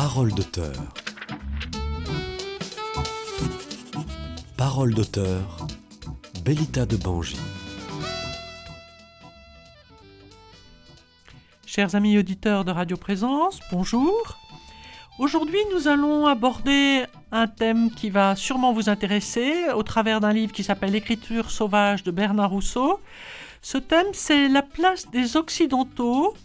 Parole d'auteur. Parole d'auteur. Bellita de Bangy. Chers amis auditeurs de Radio Présence, bonjour. Aujourd'hui, nous allons aborder un thème qui va sûrement vous intéresser au travers d'un livre qui s'appelle Écriture sauvage de Bernard Rousseau. Ce thème, c'est la place des Occidentaux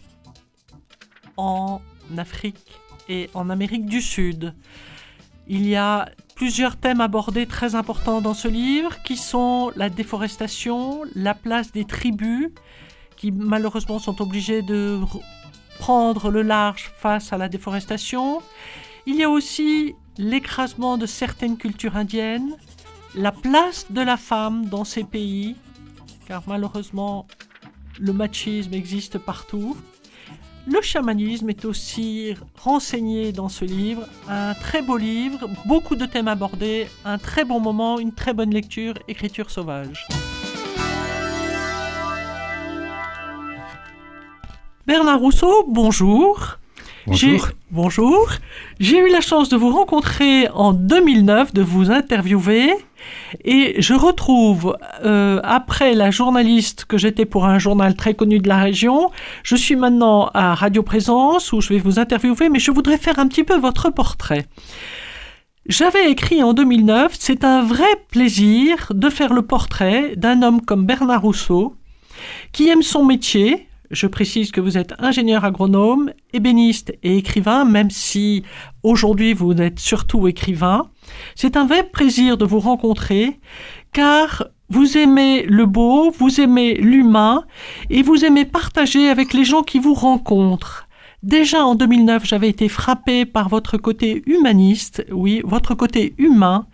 en Afrique et en Amérique du Sud. Il y a plusieurs thèmes abordés très importants dans ce livre qui sont la déforestation, la place des tribus qui malheureusement sont obligées de prendre le large face à la déforestation. Il y a aussi l'écrasement de certaines cultures indiennes, la place de la femme dans ces pays, car malheureusement le machisme existe partout. Le chamanisme est aussi renseigné dans ce livre, un très beau livre, beaucoup de thèmes abordés, un très bon moment, une très bonne lecture, écriture sauvage. Bernard Rousseau, bonjour. Bonjour. Bonjour. J'ai eu la chance de vous rencontrer en 2009, de vous interviewer. Et je retrouve, euh, après la journaliste que j'étais pour un journal très connu de la région, je suis maintenant à Radio Présence où je vais vous interviewer, mais je voudrais faire un petit peu votre portrait. J'avais écrit en 2009, c'est un vrai plaisir de faire le portrait d'un homme comme Bernard Rousseau, qui aime son métier, je précise que vous êtes ingénieur agronome, ébéniste et écrivain, même si aujourd'hui vous êtes surtout écrivain. C'est un vrai plaisir de vous rencontrer, car vous aimez le beau, vous aimez l'humain, et vous aimez partager avec les gens qui vous rencontrent. Déjà en 2009, j'avais été frappé par votre côté humaniste, oui, votre côté humain.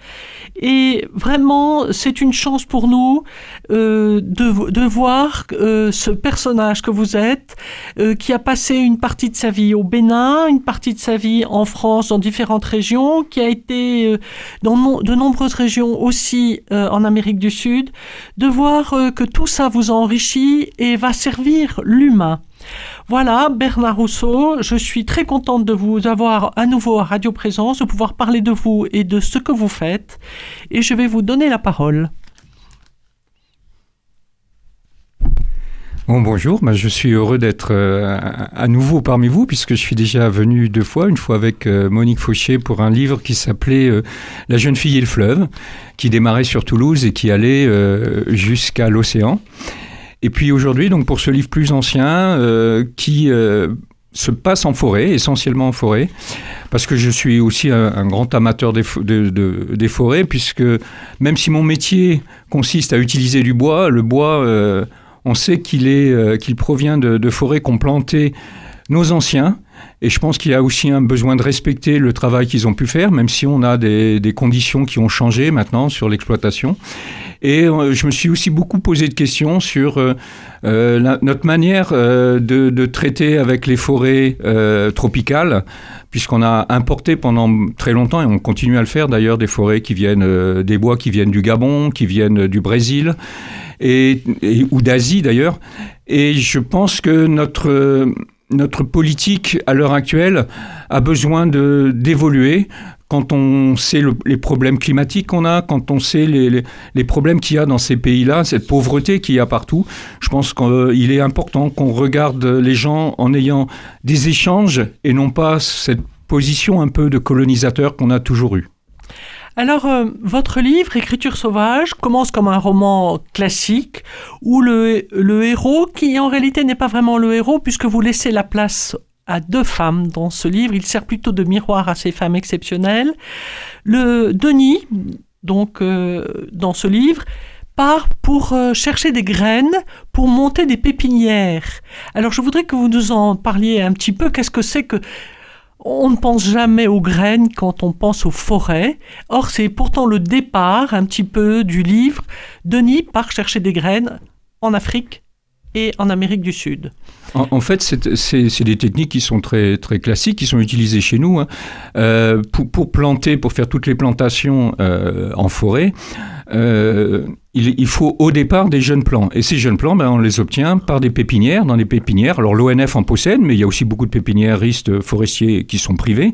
Et vraiment, c'est une chance pour nous euh, de, voir euh, ce personnage que vous êtes, euh, qui a passé une partie de sa vie au Bénin, une partie de sa vie en France, dans différentes régions, qui a été dans de nombreuses régions aussi en Amérique du Sud, de voir que tout ça vous enrichit et va servir l'humain. Voilà, Bernard Rousseau, je suis très contente de vous avoir à nouveau à Radio Présence, de pouvoir parler de vous et de ce que vous faites, et je vais vous donner la parole. Bon, bonjour, bah, je suis heureux d'être euh, à nouveau parmi vous puisque je suis déjà venu deux fois, une fois avec euh, Monique Fauché pour un livre qui s'appelait euh, La jeune fille et le fleuve, qui démarrait sur Toulouse et qui allait jusqu'à l'océan. Et puis aujourd'hui, donc pour ce livre plus ancien euh, qui euh, se passe en forêt, essentiellement en forêt, parce que je suis aussi un, grand amateur des, fo- de- de- des forêts, puisque même si mon métier consiste à utiliser du bois, le bois, euh, on sait qu'il est, qu'il provient de, de forêts qu'ont planté nos anciens. Et je pense qu'il y a aussi un besoin de respecter le travail qu'ils ont pu faire, même si on a des, conditions qui ont changé maintenant sur l'exploitation. Et euh, je me suis aussi beaucoup posé de questions sur euh, euh, notre manière de, traiter avec les forêts tropicales, puisqu'on a importé pendant très longtemps, et on continue à le faire d'ailleurs, des forêts qui viennent, des bois qui viennent du Gabon, qui viennent du Brésil, et, ou d'Asie d'ailleurs. Et je pense que notre, notre politique à l'heure actuelle a besoin d'évoluer quand on sait le- les problèmes climatiques qu'on a, quand on sait les, les- les problèmes qu'il y a dans ces pays-là, cette pauvreté qu'il y a partout, je pense qu'il est important qu'on regarde les gens en ayant des échanges et non pas cette position un peu de colonisateur qu'on a toujours eue. Alors, euh, votre livre, Écriture sauvage, commence comme un roman classique où le, héros, qui en réalité n'est pas vraiment le héros, puisque vous laissez la place à deux femmes dans ce livre, il sert plutôt de miroir à ces femmes exceptionnelles. Le Denis, donc euh, dans ce livre, part pour euh, chercher des graines pour monter des pépinières. Alors je voudrais que vous nous en parliez un petit peu. Qu'est-ce que c'est que on ne pense jamais aux graines quand on pense aux forêts. Or, c'est pourtant le départ un petit peu du livre. Denis part chercher des graines en Afrique et en Amérique du Sud. En, fait, c'est- des techniques qui sont très, très classiques, qui sont utilisées chez nous. hein. Euh, pour, pour planter, pour faire toutes les plantations euh, en forêt, euh, il, faut au départ des jeunes plants. Et ces jeunes plants, ben, on les obtient par des pépinières, dans des pépinières. Alors l'ONF en possède, mais il y a aussi beaucoup de pépiniéristes forestiers qui sont privés.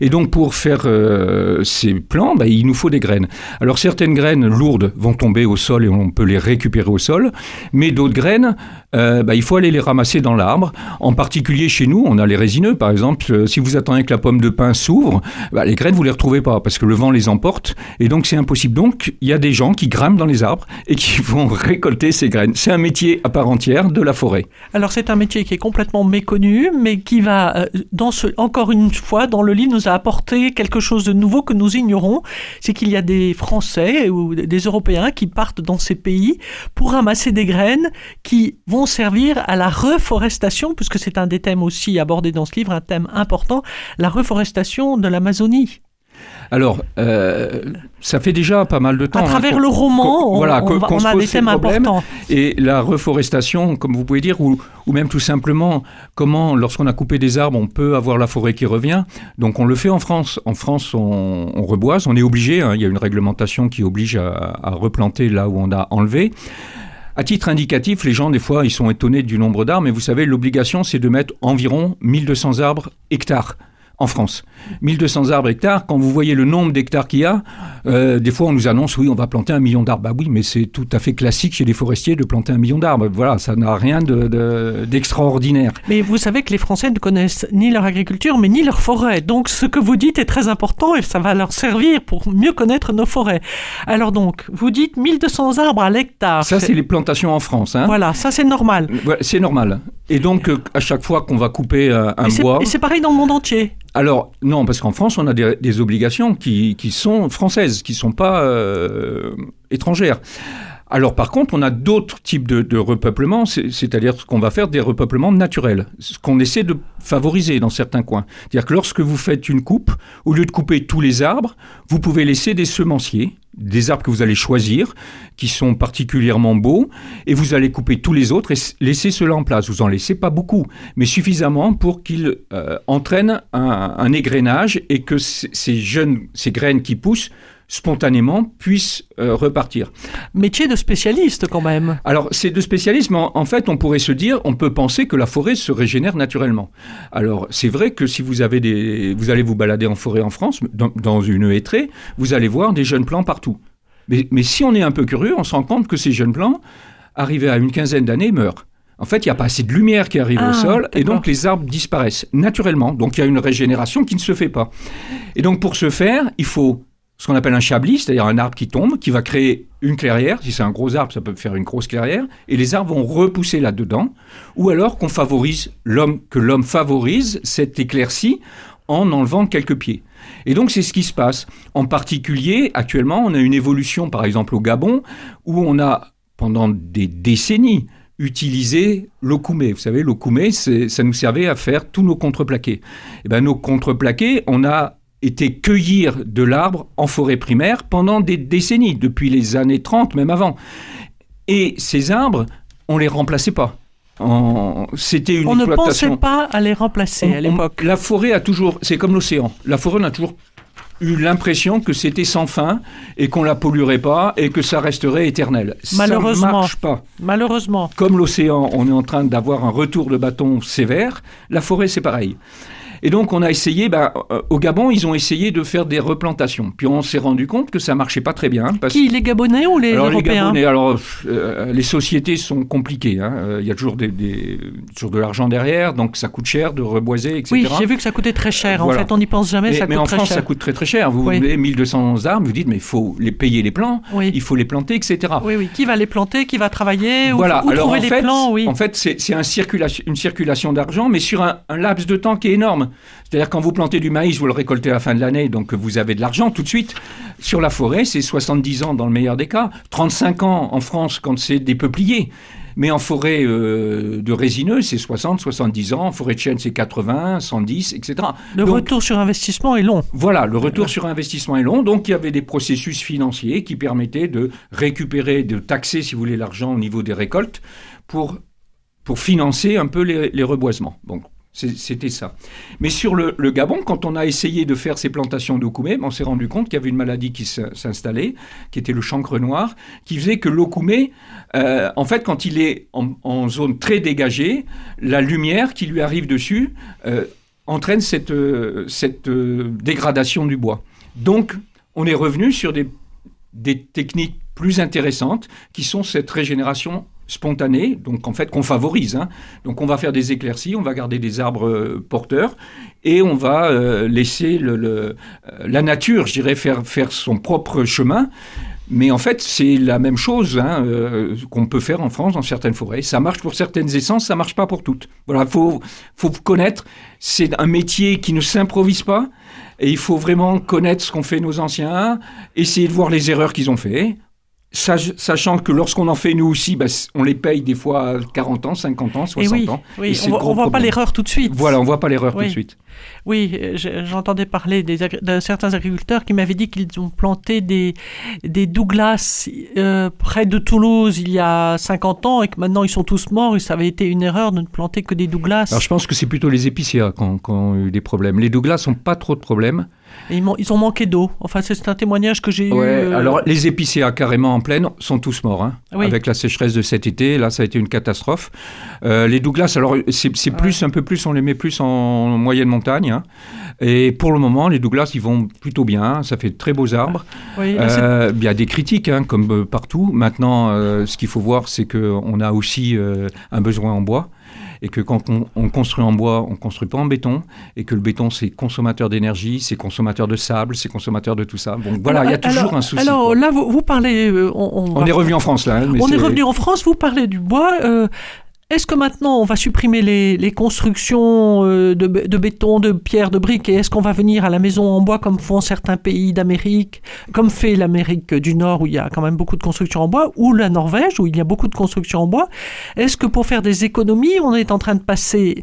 Et donc pour faire euh, ces plants, ben, il nous faut des graines. Alors certaines graines lourdes vont tomber au sol et on peut les récupérer au sol, mais d'autres graines, euh, ben, il faut aller les ramasser dans l'arbre. En particulier chez nous, on a les résineux, par exemple. Euh, si vous attendez que la pomme de pin s'ouvre, ben, les graines, vous les retrouvez pas parce que le vent les emporte. Et donc c'est impossible. Donc il y a des gens qui grimpent dans les arbres et qui vont récolter ces graines. C'est un métier à part entière de la forêt. Alors c'est un métier qui est complètement méconnu, mais qui va, euh, dans ce, encore une fois, dans le livre, nous a apporté quelque chose de nouveau que nous ignorons. C'est qu'il y a des Français ou des Européens qui partent dans ces pays pour ramasser des graines qui vont servir à la reforestation, puisque c'est un des thèmes aussi abordés dans ce livre, un thème important, la reforestation de l'Amazonie. Alors, euh, ça fait déjà pas mal de temps. À hein, travers le roman, on, voilà, on, a des thèmes importants. Et la reforestation, comme vous pouvez dire, ou, même tout simplement, comment, lorsqu'on a coupé des arbres, on peut avoir la forêt qui revient. Donc, on le fait en France. En France, on, reboise, on est obligé. Hein, il y a une réglementation qui oblige à, à replanter là où on a enlevé. À titre indicatif, les gens, des fois, ils sont étonnés du nombre d'arbres, mais vous savez, l'obligation, c'est de mettre environ 1200 arbres hectares en France. 1200 arbres hectares, quand vous voyez le nombre d'hectares qu'il y a, euh, des fois on nous annonce oui on va planter un million d'arbres. Bah oui mais c'est tout à fait classique chez les forestiers de planter un million d'arbres. Voilà, ça n'a rien d'extraordinaire. De, mais vous savez que les Français ne connaissent ni leur agriculture mais ni leur forêt. Donc ce que vous dites est très important et ça va leur servir pour mieux connaître nos forêts. Alors donc, vous dites 1200 arbres à l'hectare. Ça c'est les plantations en France. Hein. Voilà, ça c'est normal. c'est normal. Et donc euh, à chaque fois qu'on va couper euh, un bois... Et c'est pareil dans le monde entier alors, non, parce qu'en France, on a des, obligations qui, sont françaises, qui ne sont pas euh, étrangères. Alors par contre, on a d'autres types de, de repeuplement, c'est-à-dire qu'on va faire des repeuplements naturels, ce qu'on essaie de favoriser dans certains coins. C'est-à-dire que lorsque vous faites une coupe, au lieu de couper tous les arbres, vous pouvez laisser des semenciers, des arbres que vous allez choisir, qui sont particulièrement beaux, et vous allez couper tous les autres et laisser cela en place. Vous en laissez pas beaucoup, mais suffisamment pour qu'ils euh, entraînent un, un, et que ces jeunes, ces graines qui poussent spontanément puissent euh, repartir. Métier de spécialiste quand même. Alors c'est de spécialiste, mais en, fait on pourrait se dire, on peut penser que la forêt se régénère naturellement. Alors c'est vrai que si vous avez des, vous allez vous balader en forêt en France, dans, une hêtraie, vous allez voir des jeunes plants partout. Mais, mais, si on est un peu curieux, on se rend compte que ces jeunes plants, arrivés à une quinzaine d'années, meurent. En fait, il n'y a pas assez de lumière qui arrive au ah, sol et donc les arbres disparaissent naturellement. Donc il y a une régénération qui ne se fait pas. Et donc pour ce faire, il faut ce qu'on appelle un chablis, c'est-à-dire un arbre qui tombe, qui va créer une clairière. Si c'est un gros arbre, ça peut faire une grosse clairière. Et les arbres vont repousser là-dedans. Ou alors qu'on favorise l'homme, que l'homme favorise cette éclaircie en enlevant quelques pieds. Et donc c'est ce qui se passe. En particulier, actuellement, on a une évolution, par exemple au Gabon, où on a, pendant des décennies, utilisé l'okoumé. Vous savez, l'okoumé, ça nous servait à faire tous nos contreplaqués. Et eh ben, nos contreplaqués, on a était cueillir de l'arbre en forêt primaire pendant des décennies, depuis les années 30, même avant. Et ces arbres, on les remplaçait pas. C'était une on ne pensait pas à les remplacer à l'époque. La forêt a toujours, c'est comme l'océan. La forêt a toujours eu l'impression que c'était sans fin et qu'on la polluerait pas et que ça resterait éternel. Malheureusement. Ça marche pas. Malheureusement. Comme l'océan, on est en train d'avoir un retour de bâton sévère. La forêt, c'est pareil. Et donc, on a essayé, ben, euh, au Gabon, ils ont essayé de faire des replantations. Puis on s'est rendu compte que ça marchait pas très bien. Qui, les Gabonais ou les alors, Européens les Gabonais, alors, euh, les sociétés sont compliquées. Hein. Euh, il y a toujours, des, toujours de l'argent derrière, donc ça coûte cher de reboiser, etc. Oui, j'ai vu que ça coûtait très cher. En fait, on n'y pense jamais, ça mais coûte très cher. En France, ça coûte très très cher. Vous oui. 1200 arbres, vous dites, mais il faut les payer les plants, il faut les planter, etc. Oui, oui. Qui va les planter Qui va travailler Voilà. Où, alors, trouver les fait, plants oui. En fait, c'est un circulation, une circulation d'argent, mais sur un, un laps de temps qui est énorme. C'est-à-dire quand vous plantez du maïs, vous le récoltez à la fin de l'année, donc vous avez de l'argent tout de suite. Sur la forêt, c'est 70 ans dans le meilleur des cas, 35 ans en France quand c'est des peupliers. Mais en forêt euh, de résineux, c'est 60, 70 ans. En forêt de chêne, c'est 80, 110, etc. Le retour sur investissement est long. Voilà, le retour sur investissement est long. Donc, il y avait des processus financiers qui permettaient de récupérer, de taxer, si vous voulez, l'argent au niveau des récoltes pour, pour financer un peu les, les reboisements. Donc, C'était ça. Mais sur le, Gabon, quand on a essayé de faire ces plantations d'okoumé, on s'est rendu compte qu'il y avait une maladie qui s'installait, qui était le chancre noir, qui faisait que l'okoumé, euh, en fait, quand il est en, zone très dégagée, la lumière qui lui arrive dessus euh, entraîne cette, euh, cette dégradation du bois. Donc, on est revenu sur des techniques plus intéressantes qui sont cette régénération spontanée, donc en fait qu'on favorise. Hein. Donc on va faire des éclaircies, on va garder des arbres euh, porteurs et on va euh, laisser euh, la nature, je dirais, faire, faire son propre chemin. Mais en fait, c'est la même chose hein, qu'on peut faire en France dans certaines forêts. Ça marche pour certaines essences, ça marche pas pour toutes. Voilà, faut faut connaître. C'est un métier qui ne s'improvise pas, et il faut vraiment connaître ce qu'ont fait nos anciens, essayer de voir les erreurs qu'ils ont fait Sachant que lorsqu'on en fait nous aussi, bah, on les paye des fois 40 ans, 50 ans, 60 ans. Oui, on ne voit pas l'erreur tout de suite. Voilà, on ne voit pas l'erreur tout de suite. Oui, j'entendais parler des, de certains agriculteurs qui m'avaient dit qu'ils ont planté des, des Douglas euh, près de Toulouse il y a 50 ans et que maintenant ils sont tous morts et ça avait été une erreur de ne planter que des Douglas. Alors je pense que c'est plutôt les épicéas qui ont, eu des problèmes. Les Douglas n'ont pas trop de problèmes. Ils, ils, ont manqué d'eau. Enfin, c'est un témoignage que j'ai eu. Euh, alors les épicéas carrément en pleine sont tous morts. Hein, Avec la sécheresse de cet été, là, ça a été une catastrophe. Euh, les Douglas, alors c'est plus, un peu plus, on les met plus en moyenne montagne. Hein. Et pour le moment, les Douglas, ils vont plutôt bien. Ça fait de très beaux arbres. Euh, il y a des critiques, hein, comme partout. Maintenant, ce qu'il faut voir, c'est qu'on a aussi un besoin en bois et que quand on, construit en bois, on construit pas en béton, et que le béton c'est consommateur d'énergie, c'est consommateur de sable, c'est consommateur de tout ça. Bon, voilà, il y a toujours un souci. Alors là, vous, parlez. Euh, on, est revenu en France là. Hein, on est... revenu en France. Vous parlez du bois. Euh, est-ce que maintenant on va supprimer les, constructions euh, de, béton, de pierre, de briques et est-ce qu'on va venir à la maison en bois comme font certains pays d'Amérique, comme fait l'Amérique du Nord où il y a quand même beaucoup de constructions en bois, ou la Norvège où il y a beaucoup de constructions en bois? Est-ce que pour faire des économies, on est en train de passer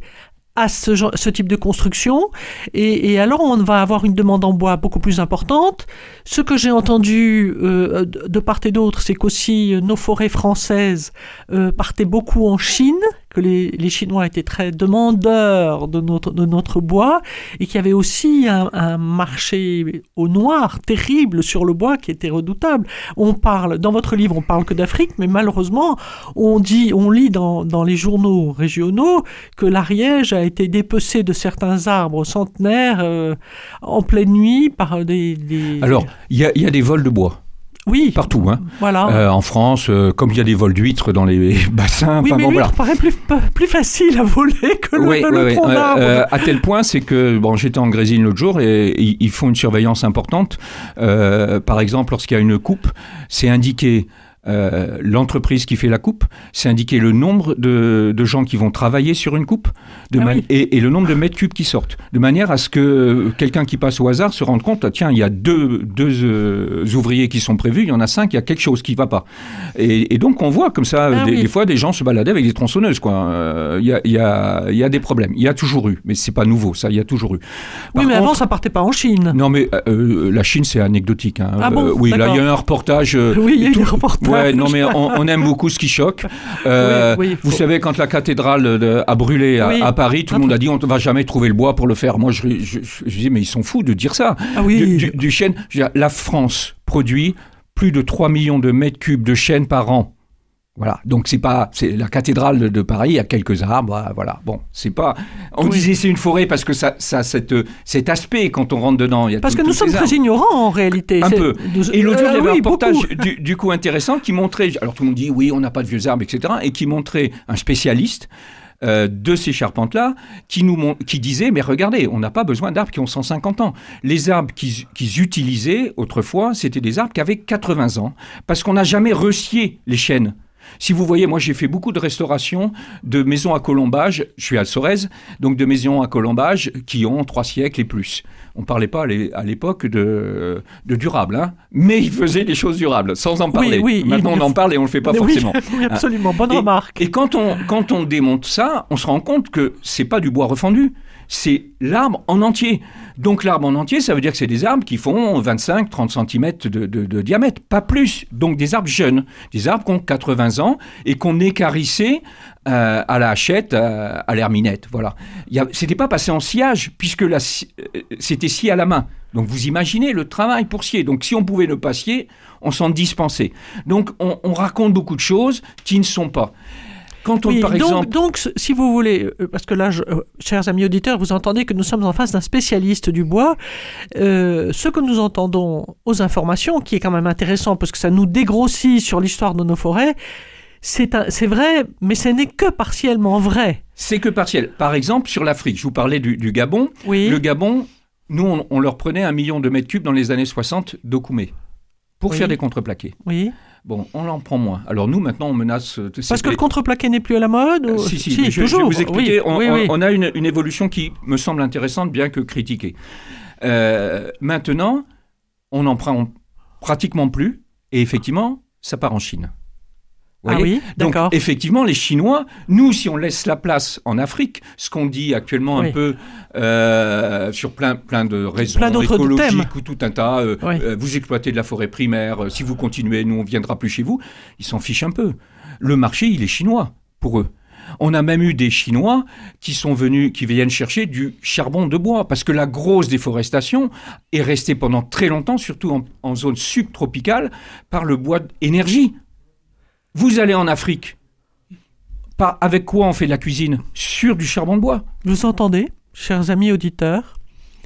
à ce, genre, ce type de construction. Et, alors, on va avoir une demande en bois beaucoup plus importante. Ce que j'ai entendu euh, de part et d'autre, c'est qu'aussi euh, nos forêts françaises euh, partaient beaucoup en Chine que les, Chinois étaient très demandeurs de notre, de notre bois et qu'il y avait aussi un, marché au noir terrible sur le bois qui était redoutable. On parle, dans votre livre, on parle que d'Afrique, mais malheureusement, on dit, on lit dans, dans les journaux régionaux que l'Ariège a été dépecé de certains arbres centenaires euh, en pleine nuit par des... Alors, il y y a des vols de bois. Oui. Partout. Hein. Voilà. Euh, en France, euh, comme il y a des vols d'huîtres dans les bassins. Oui, mais bon, l'huître paraît plus, plus facile à voler que le, oui, oui, tronc euh, à tel point, c'est que bon, j'étais en Grésine l'autre jour et ils font une surveillance importante. par exemple, lorsqu'il y a une coupe, c'est indiqué euh, l'entreprise qui fait la coupe, c'est indiquer le nombre de, gens qui vont travailler sur une coupe de ah et, le nombre de mètres cubes qui sortent, de manière à ce que quelqu'un qui passe au hasard se rende compte, tiens, il y a deux, deux euh, ouvriers qui sont prévus, il y en a cinq, il y a quelque chose qui ne va pas. Et, donc on voit comme ça, ah des, fois, des gens se baladaient avec des tronçonneuses. Quoi. Euh, il, y a, y a, y, a, des problèmes. Il y a toujours eu, mais c'est pas nouveau, ça, il y a toujours eu. oui, mais avant, ça partait pas en Chine. Non, mais la Chine, c'est anecdotique. Hein. Ah bon, oui, là, il y a un reportage. oui, il y a eu un reportage non, mais on, aime beaucoup ce qui choque. Euh, vous savez, quand la cathédrale a brûlé à, Paris, tout le monde a dit on ne va jamais trouver le bois pour le faire. Moi, je, je, dis mais ils sont fous de dire ça. Ah du, du, chêne, la France produit plus de 3 millions de mètres cubes de chêne par an. Voilà, donc c'est pas, c'est la cathédrale de Paris, il y a quelques arbres, voilà. Bon, c'est pas. On disait c'est une forêt parce que ça, ça cette, cet aspect quand on rentre dedans. Il y a parce que nous sommes très ignorants en réalité. Un peu. Et l'autre jour, il y avait un reportage du, du, coup intéressant qui montrait. Alors tout le monde dit oui, on n'a pas de vieux arbres, etc. Et qui montrait un spécialiste. Euh, de ces charpentes-là qui nous qui disaient mais regardez, on n'a pas besoin d'arbres qui ont 150 ans. Les arbres qu'ils utilisaient autrefois, c'était des arbres qui avaient 80 ans parce qu'on n'a jamais recié les chênes. Si vous voyez, moi j'ai fait beaucoup de restauration de maisons à colombage, je suis à Sorèze, donc de maisons à colombage qui ont trois siècles et plus. On ne parlait pas à l'époque de, de, durable, hein, mais ils faisaient des choses durables, sans en parler. Oui, Maintenant on en parle et on ne le fait pas forcément. Oui, absolument, bonne remarque. Et quand on, quand on démonte ça, on se rend compte que c'est pas du bois refendu, c'est l'arbre en entier. Donc l'arbre en entier, ça veut dire que c'est des arbres qui font 25-30 cm de, diamètre, pas plus. Donc des arbres jeunes, des arbres qui ont 80 15 ans et qu'on écarissait euh, à la hachette, euh, à l'herminette. Voilà. C'était pas passé en sciage puisque euh, c'était scié à la main. Donc vous imaginez le travail pour scier. Donc si on pouvait ne pas scier, on s'en dispensait. Donc on, on raconte beaucoup de choses qui ne sont pas. Quand on, Oui, par donc, exemple, donc, si vous voulez, euh, parce que là, je- euh, chers amis auditeurs, vous entendez que nous sommes en face d'un spécialiste du bois. Euh, ce que nous entendons aux informations, qui est quand même intéressant parce que ça nous dégrossit sur l'histoire de nos forêts, c'est vrai, mais ce n'est que partiellement vrai. c'est que partiel. Par exemple, sur l'Afrique, je vous parlais du, du Gabon. Oui. Le Gabon, nous, on, on leur prenait un million de mètres cubes dans les années 60 d'Okoumé pour Oui. faire des contreplaqués. Oui. Bon, on en prend moins. Alors nous, maintenant, on menace... euh, Parce que le contreplaqué n'est plus à la mode ou- Euh, si, si, mais je, je toujours. vais vous expliquer. Oui, on, oui, oui. on a une, une évolution qui me semble intéressante, bien que critiquée. Euh, maintenant, on n'en prend pratiquement plus, et effectivement, ça part en Chine. Ah oui, Donc, d'accord. effectivement, les Chinois, nous, si on laisse la place en Afrique, ce qu'on dit actuellement Oui. un peu euh, sur plein, plein de raisons Plein écologiques thèmes. ou tout un tas, euh, Oui. euh, vous exploitez de la forêt primaire, si vous continuez, nous, on viendra plus chez vous, ils s'en fichent un peu. Le marché, il est chinois pour eux. On a même eu des Chinois qui sont venus, qui viennent chercher du charbon de bois, parce que la grosse déforestation est restée pendant très longtemps, surtout en, en zone subtropicale, par le bois d'énergie. Vous allez en Afrique, avec quoi on fait de la cuisine Sur du charbon de bois. Vous entendez, chers amis auditeurs?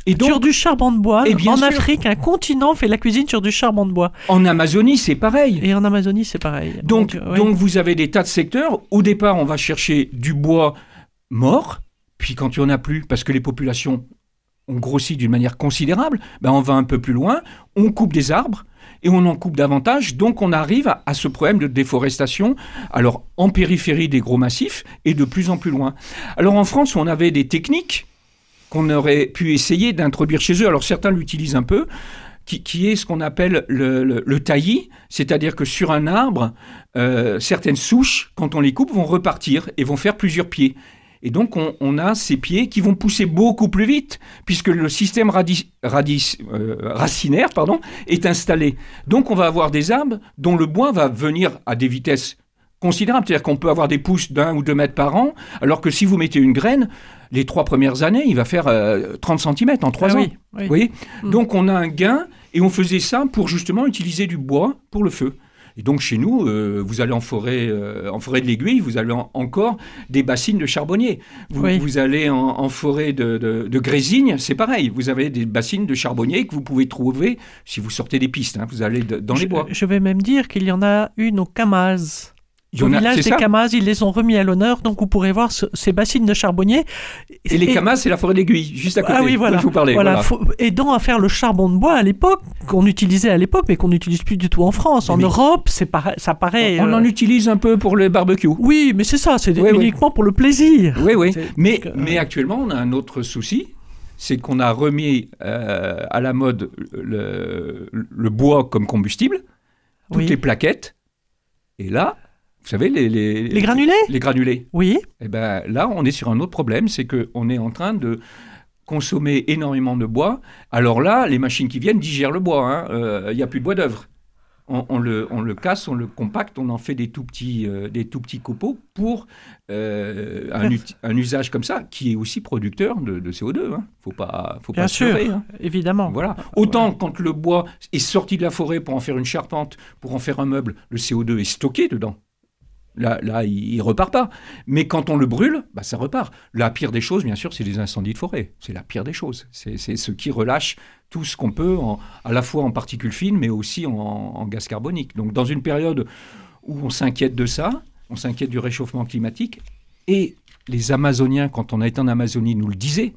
Et Sur du charbon de bois. Et bien en sûr. Afrique, un continent fait la cuisine sur du charbon de bois. en Amazonie, c'est pareil. Et en Amazonie, c'est pareil. Donc, donc vous avez des tas de secteurs. Au départ, on va chercher du bois mort, puis quand il n'y en a plus, parce que les populations ont grossi d'une manière considérable, ben on va un peu plus loin, on coupe des arbres et on en coupe davantage, donc on arrive à, ce problème de déforestation, alors en périphérie des gros massifs et de plus en plus loin. Alors en France, on avait des techniques qu'on aurait pu essayer d'introduire chez eux, alors certains l'utilisent un peu, qui, est ce qu'on appelle le, le- le taillis, c'est-à-dire que sur un arbre, euh, certaines souches, quand on les coupe, vont repartir et vont faire plusieurs pieds. Et donc, on, on a ces pieds qui vont pousser beaucoup plus vite, puisque le système euh, racinaire pardon, est installé. Donc, on va avoir des arbres dont le bois va venir à des vitesses considérables. C'est-à-dire qu'on peut avoir des pousses d'un ou deux mètres par an, alors que si vous mettez une graine, les trois premières années, il va faire euh, 30 cm en trois Ah ans. oui, oui. Vous voyez? Mm. Donc on a un gain et on faisait ça pour justement utiliser du bois pour le feu. Et donc chez nous, euh, vous allez en forêt, euh, en forêt de l'Aiguille, vous avez en- encore des bassines de charbonniers. Vous, Oui. vous allez en, en forêt de, de, de Grésigne, c'est pareil. Vous avez des bassines de charbonniers que vous pouvez trouver si vous sortez des pistes. hein. vous allez de- dans les je, bois. je vais même dire qu'il y en a une au Camaz. Y Au village des ça Camaz, ils les ont remis à l'honneur, donc vous pourrez voir ce- ces bassines de charbonniers. Et les camas, c'est la forêt d'Aiguille, juste à côté. Ah oui, voilà. vous parlais. Voilà, voilà. faut- aidant à faire le charbon de bois à l'époque, qu'on utilisait à l'époque, mais qu'on n'utilise plus du tout en France. En Mais- Europe, c'est pareil, ça paraît. On euh, en utilise un peu pour le barbecue. Oui, mais c'est ça, c'est Oui, oui. uniquement pour le plaisir. Oui, oui. Mais, euh, actuellement, on a un autre souci, c'est qu'on a remis euh, à la mode le, le bois comme combustible, toutes oui. les plaquettes. Et là, vous savez, les, les, Les granulés? Les granulés. Oui, Et ben là, on est sur un autre problème, c'est qu'on est en train de consommer énormément de bois. Alors là, les machines qui viennent digèrent le bois. hein. Euh, Il n'y a plus de bois d'œuvre. On, on le, on le casse, on le compacte, on en fait des tout petits, euh, des tout petits copeaux pour euh, un, usage comme ça, qui est aussi producteur de, de CO2. Hein. Faut pas, faut Bien pas sûr. hein. évidemment. Voilà. Autant quand le bois est sorti de la forêt pour en faire une charpente, pour en faire un meuble, le CO2 est stocké dedans. Là, il, il repart pas. Mais quand on le brûle, bah, ça repart. La pire des choses, bien sûr, c'est les incendies de forêt. C'est la pire des choses. C'est ce qui relâche tout ce qu'on peut, à la fois en particules fines, mais aussi en, en gaz carbonique. Donc, dans une période où on s'inquiète de ça, on s'inquiète du réchauffement climatique, et les Amazoniens, quand on a été en Amazonie, nous le disaient,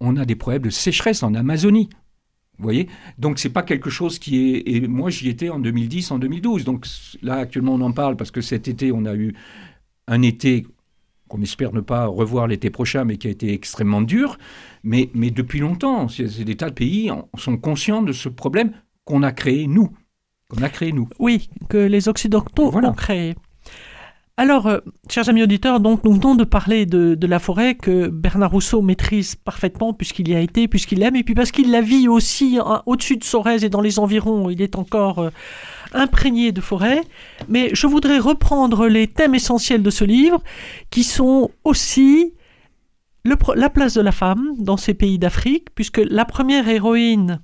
on a des problèmes de sécheresse en Amazonie. Vous voyez Donc, c'est pas quelque chose qui est. Et moi, j'y étais en 2010, en 2012. Donc, là, actuellement, on en parle parce que cet été, on a eu un été qu'on espère ne pas revoir l'été prochain, mais qui a été extrêmement dur. Mais, mais depuis longtemps, des tas de pays sont conscients de ce problème qu'on a créé nous. Qu'on a créé nous. Oui, que les Occidentaux Voilà. ont créé. Alors, euh, chers amis auditeurs, donc nous venons de parler de, la forêt que Bernard Rousseau maîtrise parfaitement puisqu'il y a été, puisqu'il l'aime, et puis parce qu'il la vit aussi hein, au-dessus de Sorèze et dans les environs, il est encore euh, imprégné de forêt. Mais je voudrais reprendre les thèmes essentiels de ce livre, qui sont aussi la place de la femme dans ces pays d'Afrique, puisque la première héroïne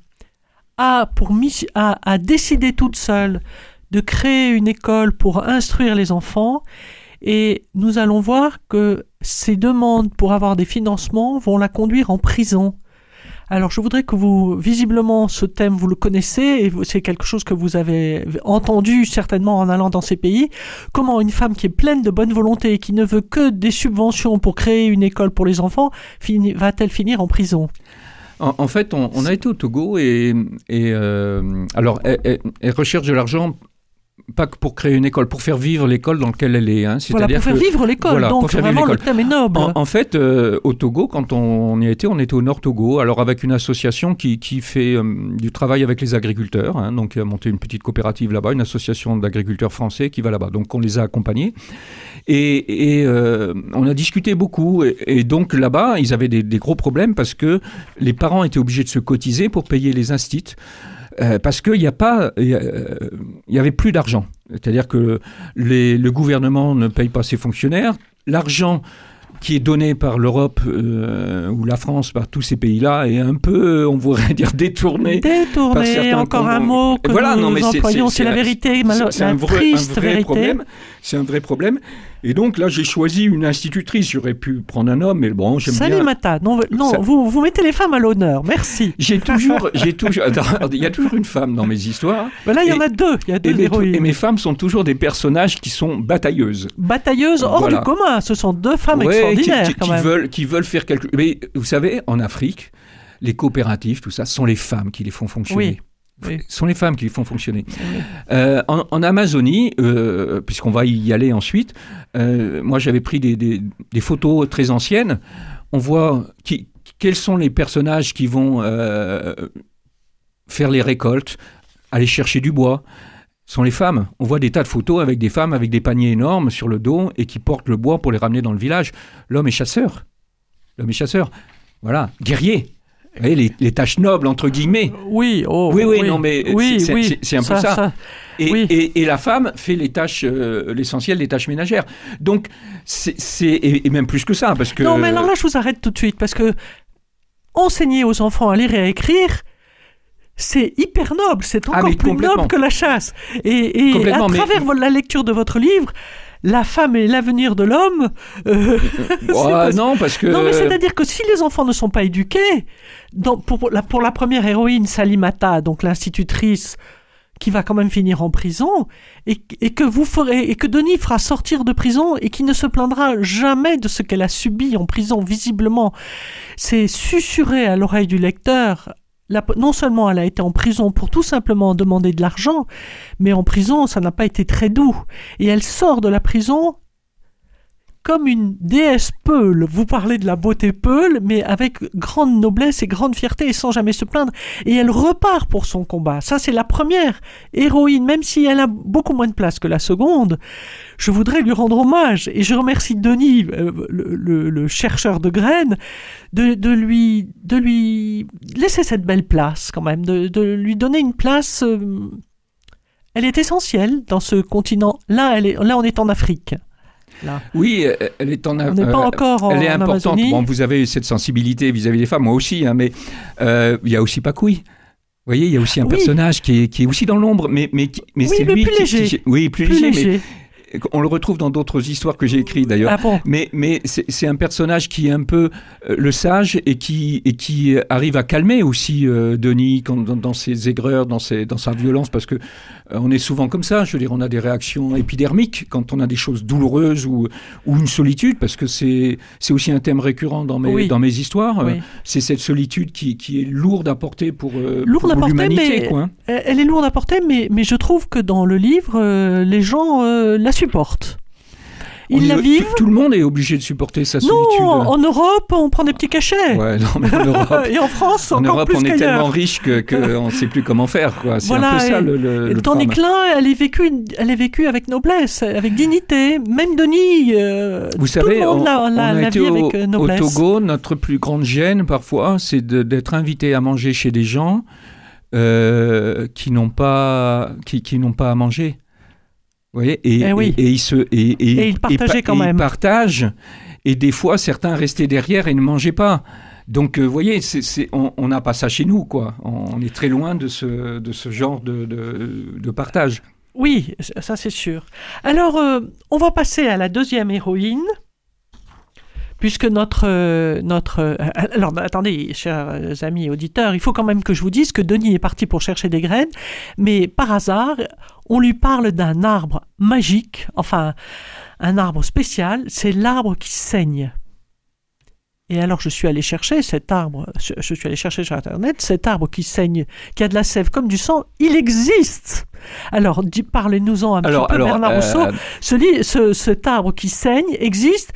a, pour a, a décidé toute seule de créer une école pour instruire les enfants et nous allons voir que ces demandes pour avoir des financements vont la conduire en prison. Alors je voudrais que vous, visiblement, ce thème, vous le connaissez et c'est quelque chose que vous avez entendu certainement en allant dans ces pays. Comment une femme qui est pleine de bonne volonté et qui ne veut que des subventions pour créer une école pour les enfants va-t-elle finir en prison? En, fait, on, a été au Togo et, euh, alors elle recherche de l'argent pas que pour créer une école, pour faire vivre l'école dans laquelle elle est. hein. Voilà, pour faire que- vivre l'école. voilà, donc vraiment, le thème est noble. En, en fait, euh, au Togo, quand on, y a été, on était au Nord Togo, alors avec une association qui, qui fait euh, du travail avec les agriculteurs, hein, donc il a monté une petite coopérative là-bas, une association d'agriculteurs français qui va là-bas. Donc on les a accompagnés et, et, euh, on a discuté beaucoup. Et, et donc là-bas, ils avaient des, des gros problèmes parce que les parents étaient obligés de se cotiser pour payer les instits. Euh, parce qu'il n'y a pas, il y a- euh, il y avait plus d'argent. C'est-à-dire que les- le gouvernement ne paye pas ses fonctionnaires. L'argent qui est donné par l'Europe euh, ou la France, par tous ces pays-là, est un peu, on pourrait dire, détourné. Détourné, encore un mot que Voilà, nous non, mais c'est- employons, c'est- c'est la vérité, C'est- un vrai, un problème. C'est un vrai problème. Et donc là, j'ai choisi une institutrice. J'aurais pu prendre un homme, mais bon, j'aime bien. Salimata, non, non Ça- vous, vous mettez les femmes à l'honneur, merci. J'ai toujours, j'ai toujours, il y a toujours une femme dans mes histoires. Là, il y en a deux, il y a deux Et mes, et mes femmes sont toujours des personnages qui sont batailleuses. Batailleuses hors Voilà. du commun, ce sont deux femmes Ouais, qui, extraordinaires qui- quand qui même. veulent, qui veulent faire quelque Mais vous savez, en Afrique, les coopératives, tout ça, ce sont les femmes qui les font fonctionner. Oui. Ce sont les femmes qui les font fonctionner. Euh, en, en Amazonie, euh, puisqu'on va y aller ensuite, euh, moi j'avais pris des, des- des photos très anciennes. On voit qui, quels sont les personnages qui vont faire les récoltes, aller chercher du bois. Ce sont les femmes. On voit des tas de photos avec des femmes avec des paniers énormes sur le dos et qui portent le bois pour les ramener dans le village. L'homme est chasseur. L'homme est chasseur. Voilà, guerrier. Vous voyez, les, les tâches nobles, entre guillemets. Oui, oh, Oui, oui, non, mais oui, c'est- oui, un peu ça. Et, Oui. et- et la femme fait les tâches, euh, l'essentiel des tâches ménagères. Donc, c'est, et, et même plus que ça, parce que... Non, mais alors là, je vous arrête tout de suite parce que enseigner aux enfants à lire et à écrire, c'est hyper noble, c'est Ah, encore plus noble que la chasse. Et, et à mais- travers la lecture de votre livre, la femme et l'avenir de l'homme. euh, Oh, pas- non, parce que... Non, mais c'est-à-dire que si les enfants ne sont pas éduqués, dans- pour, la, pour la première héroïne, Salimata, donc l'institutrice, qui va quand même finir en prison, et, et que vous ferez, et que Denis fera sortir de prison, et qui ne se plaindra jamais de ce qu'elle a subi en prison, visiblement, c'est susurré à l'oreille du lecteur. Non seulement elle a été en prison pour tout simplement demander de l'argent, mais en prison, ça n'a pas été très doux. Et elle sort de la prison comme une déesse Peul. Vous parlez de la beauté Peul, mais avec grande noblesse et grande fierté et sans jamais se plaindre. Et elle repart pour son combat. Ça, c'est la première héroïne, même si elle a beaucoup moins de place que la seconde. Je voudrais lui rendre hommage. Et je remercie Denis, euh, le, chercheur de graines, de, lui, laisser cette belle place quand même, de, lui donner une place. euh, elle est essentielle dans ce continent. Là, elle là, on est en Afrique. Là. Oui, euh, elle est en... On n'est pas euh, encore en, Elle est en importante. Amazonie. Bon, vous avez cette sensibilité vis-à-vis des femmes, moi aussi, hein, mais euh, il y a aussi Pacoui. Vous voyez, il y a aussi un Oui. personnage qui est, qui est aussi dans l'ombre, mais, mais, mais Oui, c'est lui plus qui, léger. qui- Oui, plus, plus léger, léger. mais on le retrouve dans d'autres histoires que j'ai écrites d'ailleurs. Ah bon Mais, mais c'est un personnage qui est un peu euh, le sage et qui, et qui arrive à calmer aussi euh, Denis quand- dans, dans ses aigreurs, dans, ses, dans sa violence, parce que on est souvent comme ça. Je veux dire, on a des réactions épidermiques quand on a des choses douloureuses ou, ou une solitude, parce que c'est aussi un thème récurrent dans mes, Oui. dans mes histoires. Euh, Oui. C'est cette solitude qui, qui est lourde à porter pour, euh, Lourde pour l'humanité. hein. Elle est lourde à porter, mais, mais je trouve que dans le livre, euh, les gens euh, la supportent. Ils est- la tout- vivent Tout, le monde est obligé de supporter sa Non, solitude. en Europe, on prend des petits cachets. Ouais, non, mais en Europe, Et en France, en encore Europe, plus on est tellement riche que, que on ne sait plus comment faire. quoi. C'est Voilà, un peu ça le, le, le Tandis drame. que là, elle est vécue, elle est vécue avec noblesse, avec dignité. Même Denis, euh, Vous tout savez, le monde on, l'a, on l'a- a l'a été vit au, avec euh, au noblesse. Togo. Notre plus grande gêne, parfois, c'est d'être invité à manger chez des gens euh, qui n'ont pas, qui, qui n'ont pas à manger. Voyez et, Eh oui. et, et ils se, et, ils partageaient pa- quand ils même. partagent. Et des fois, certains restaient derrière et ne mangeaient pas. Donc, euh, vous voyez, on on n'a pas ça chez nous, quoi. On est très loin de ce, de ce genre de, de, de partage. Oui, ça c'est sûr. Alors, euh, on va passer à la deuxième héroïne. Puisque notre. euh, notre euh, alors, attendez, chers amis auditeurs, il faut quand même que je vous dise que Denis est parti pour chercher des graines, mais par hasard, on lui parle d'un arbre magique, enfin, un arbre spécial, c'est l'arbre qui saigne. Et alors, je suis allé chercher cet arbre, je, suis allé chercher sur Internet, cet arbre qui saigne, qui a de la sève comme du sang, il existe Alors, parlez-nous-en un Alors, petit peu, alors, Bernard euh, Rousseau. Ce, li- ce- cet arbre qui saigne existe.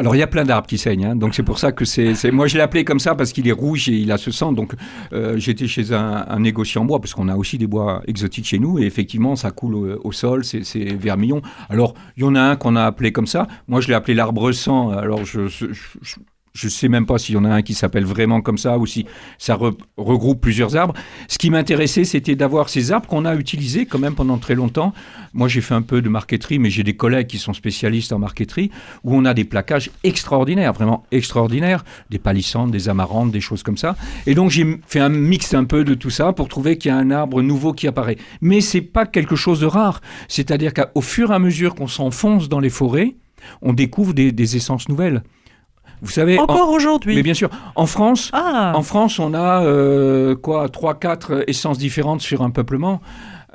Alors il y a plein d'arbres qui saignent, hein. donc c'est pour ça que c'est, moi je l'ai appelé comme ça parce qu'il est rouge et il a ce sang. Donc euh, j'étais chez un, un négociant bois parce qu'on a aussi des bois exotiques chez nous et effectivement ça coule au, sol, c'est, c'est vermillon. Alors il y en a un qu'on a appelé comme ça. Moi je l'ai appelé l'arbre sang. Alors je, je, je- je sais même pas s'il y en a un qui s'appelle vraiment comme ça ou si ça re- regroupe plusieurs arbres. Ce qui m'intéressait, c'était d'avoir ces arbres qu'on a utilisés quand même pendant très longtemps. Moi, j'ai fait un peu de marqueterie, mais j'ai des collègues qui sont spécialistes en marqueterie, où on a des plaquages extraordinaires, vraiment extraordinaires, des palissantes, des amarantes, des choses comme ça. Et donc, j'ai fait un mix un peu de tout ça pour trouver qu'il y a un arbre nouveau qui apparaît. Mais c'est pas quelque chose de rare. C'est-à-dire qu'au fur et à mesure qu'on s'enfonce dans les forêts, on découvre des essences nouvelles. Vous savez, en- Encore aujourd'hui. mais bien sûr, en France, Ah, en France, on a euh, quoi, trois, quatre essences différentes sur un peuplement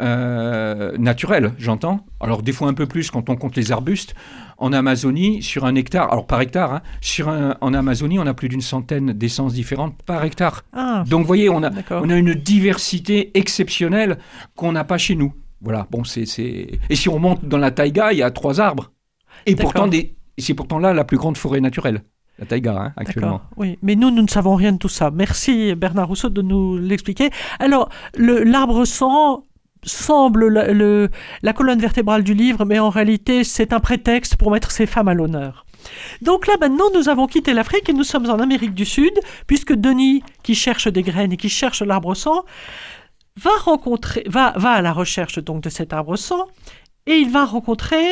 euh, naturel, j'entends. Alors des fois un peu plus quand on compte les arbustes. En Amazonie, sur un hectare, alors par hectare, hein, sur un- en Amazonie, on a plus d'une centaine d'essences différentes par hectare. ah, Donc vous voyez, on a, on a une diversité exceptionnelle qu'on n'a pas chez nous. Voilà. Bon, c'est, c'est... Et si on monte dans la taïga, il y a trois arbres. Et pourtant, des... c'est pourtant là la plus grande forêt naturelle. La taïga, hein, actuellement. Oui. Mais nous, nous ne savons rien de tout ça. Merci Bernard Rousseau de nous l'expliquer. Alors, le- l'arbre sang semble la, le- la colonne vertébrale du livre, mais en réalité, c'est un prétexte pour mettre ces femmes à l'honneur. Donc là, maintenant, nous avons quitté l'Afrique et nous sommes en Amérique du Sud, puisque Denis, qui cherche des graines et qui cherche l'arbre sang, va rencontrer, va, va à la recherche donc de cet arbre sang, et il va rencontrer,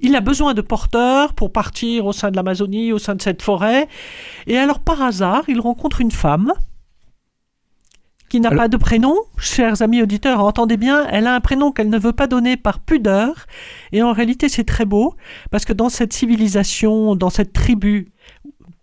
il a besoin de porteurs pour partir au sein de l'Amazonie, au sein de cette forêt, et alors par hasard, il rencontre une femme qui n'a Alors- pas de prénom. Chers amis auditeurs, entendez bien, elle a un prénom qu'elle ne veut pas donner par pudeur. Et en réalité, c'est très beau, parce que dans cette civilisation, dans cette tribu,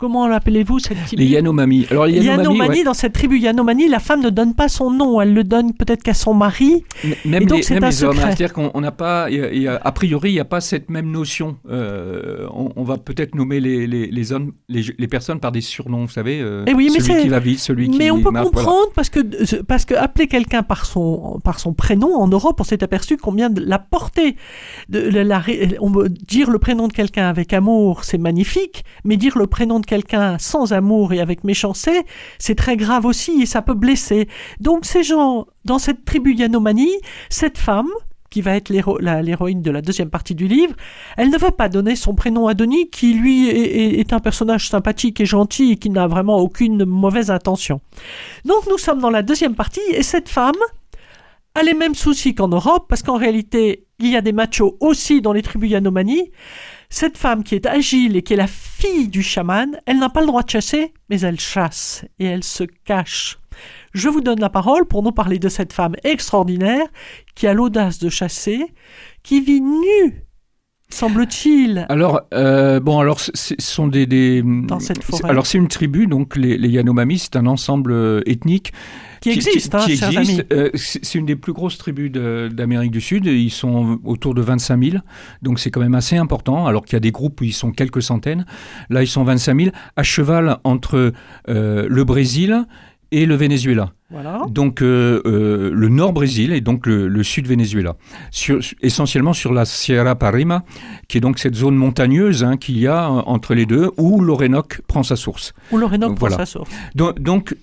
comment l'appelez-vous cette tribu Les Yanomami. Alors les Yanomami, Yanomani, ouais. dans cette tribu Yanomani, la femme ne donne pas son nom, elle le donne peut-être qu'à son mari. M- Même Et donc, c'est un hein, secret. c'est-à-dire qu'on on n'a pas, y a- il y a- a priori, il n'y a pas cette même notion. Euh, on, on va peut-être nommer les, les, les hommes, les, les personnes par des surnoms, vous savez. euh, Eh oui, mais celui qui va vite, celui qui Mais on peut voilà. comprendre parce que parce que appeler quelqu'un par son par son prénom en Europe, on s'est aperçu combien de la portée de la, on dire le prénom de quelqu'un avec amour, c'est magnifique, mais dire le prénom de quelqu'un sans amour et avec méchanceté, c'est très grave aussi et ça peut blesser. Donc ces gens dans cette tribu Yanomani, cette femme qui va être l'héroïne de la deuxième partie du livre, elle ne veut pas donner son prénom à Denis, qui lui est, est- est un personnage sympathique et gentil et qui n'a vraiment aucune mauvaise intention. Donc nous sommes dans la deuxième partie et cette femme a les mêmes soucis qu'en Europe parce qu'en réalité il y a des machos aussi dans les tribus Yanomani. Cette femme qui est agile et qui est la fille du chaman, elle n'a pas le droit de chasser, mais elle chasse et elle se cache. Je vous donne la parole pour nous parler de cette femme extraordinaire qui a l'audace de chasser, qui vit nue, semble-t-il. Alors, euh, bon, alors, ce sont des. des Dans cette c'est- forêt. Alors, c'est une tribu, donc les, les Yanomami, c'est un ensemble euh, ethnique Qui existe, hein, qui chers existe. amis. Euh, c'est une des plus grosses tribus d'Amérique du Sud. Ils sont autour de 25 000, donc c'est quand même assez important. Alors qu'il y a des groupes où ils sont quelques centaines. Là, ils sont 25 000, à cheval entre euh, le Brésil et le Venezuela. Voilà. Donc euh, euh, le nord Brésil et donc le, le sud Venezuela, sur, essentiellement sur la Sierra Parima, qui est donc cette zone montagneuse hein, qu'il y a entre les deux, où l'Orénoque prend sa source. Où l'Orénoque prend Voilà. sa source. Donc, donc,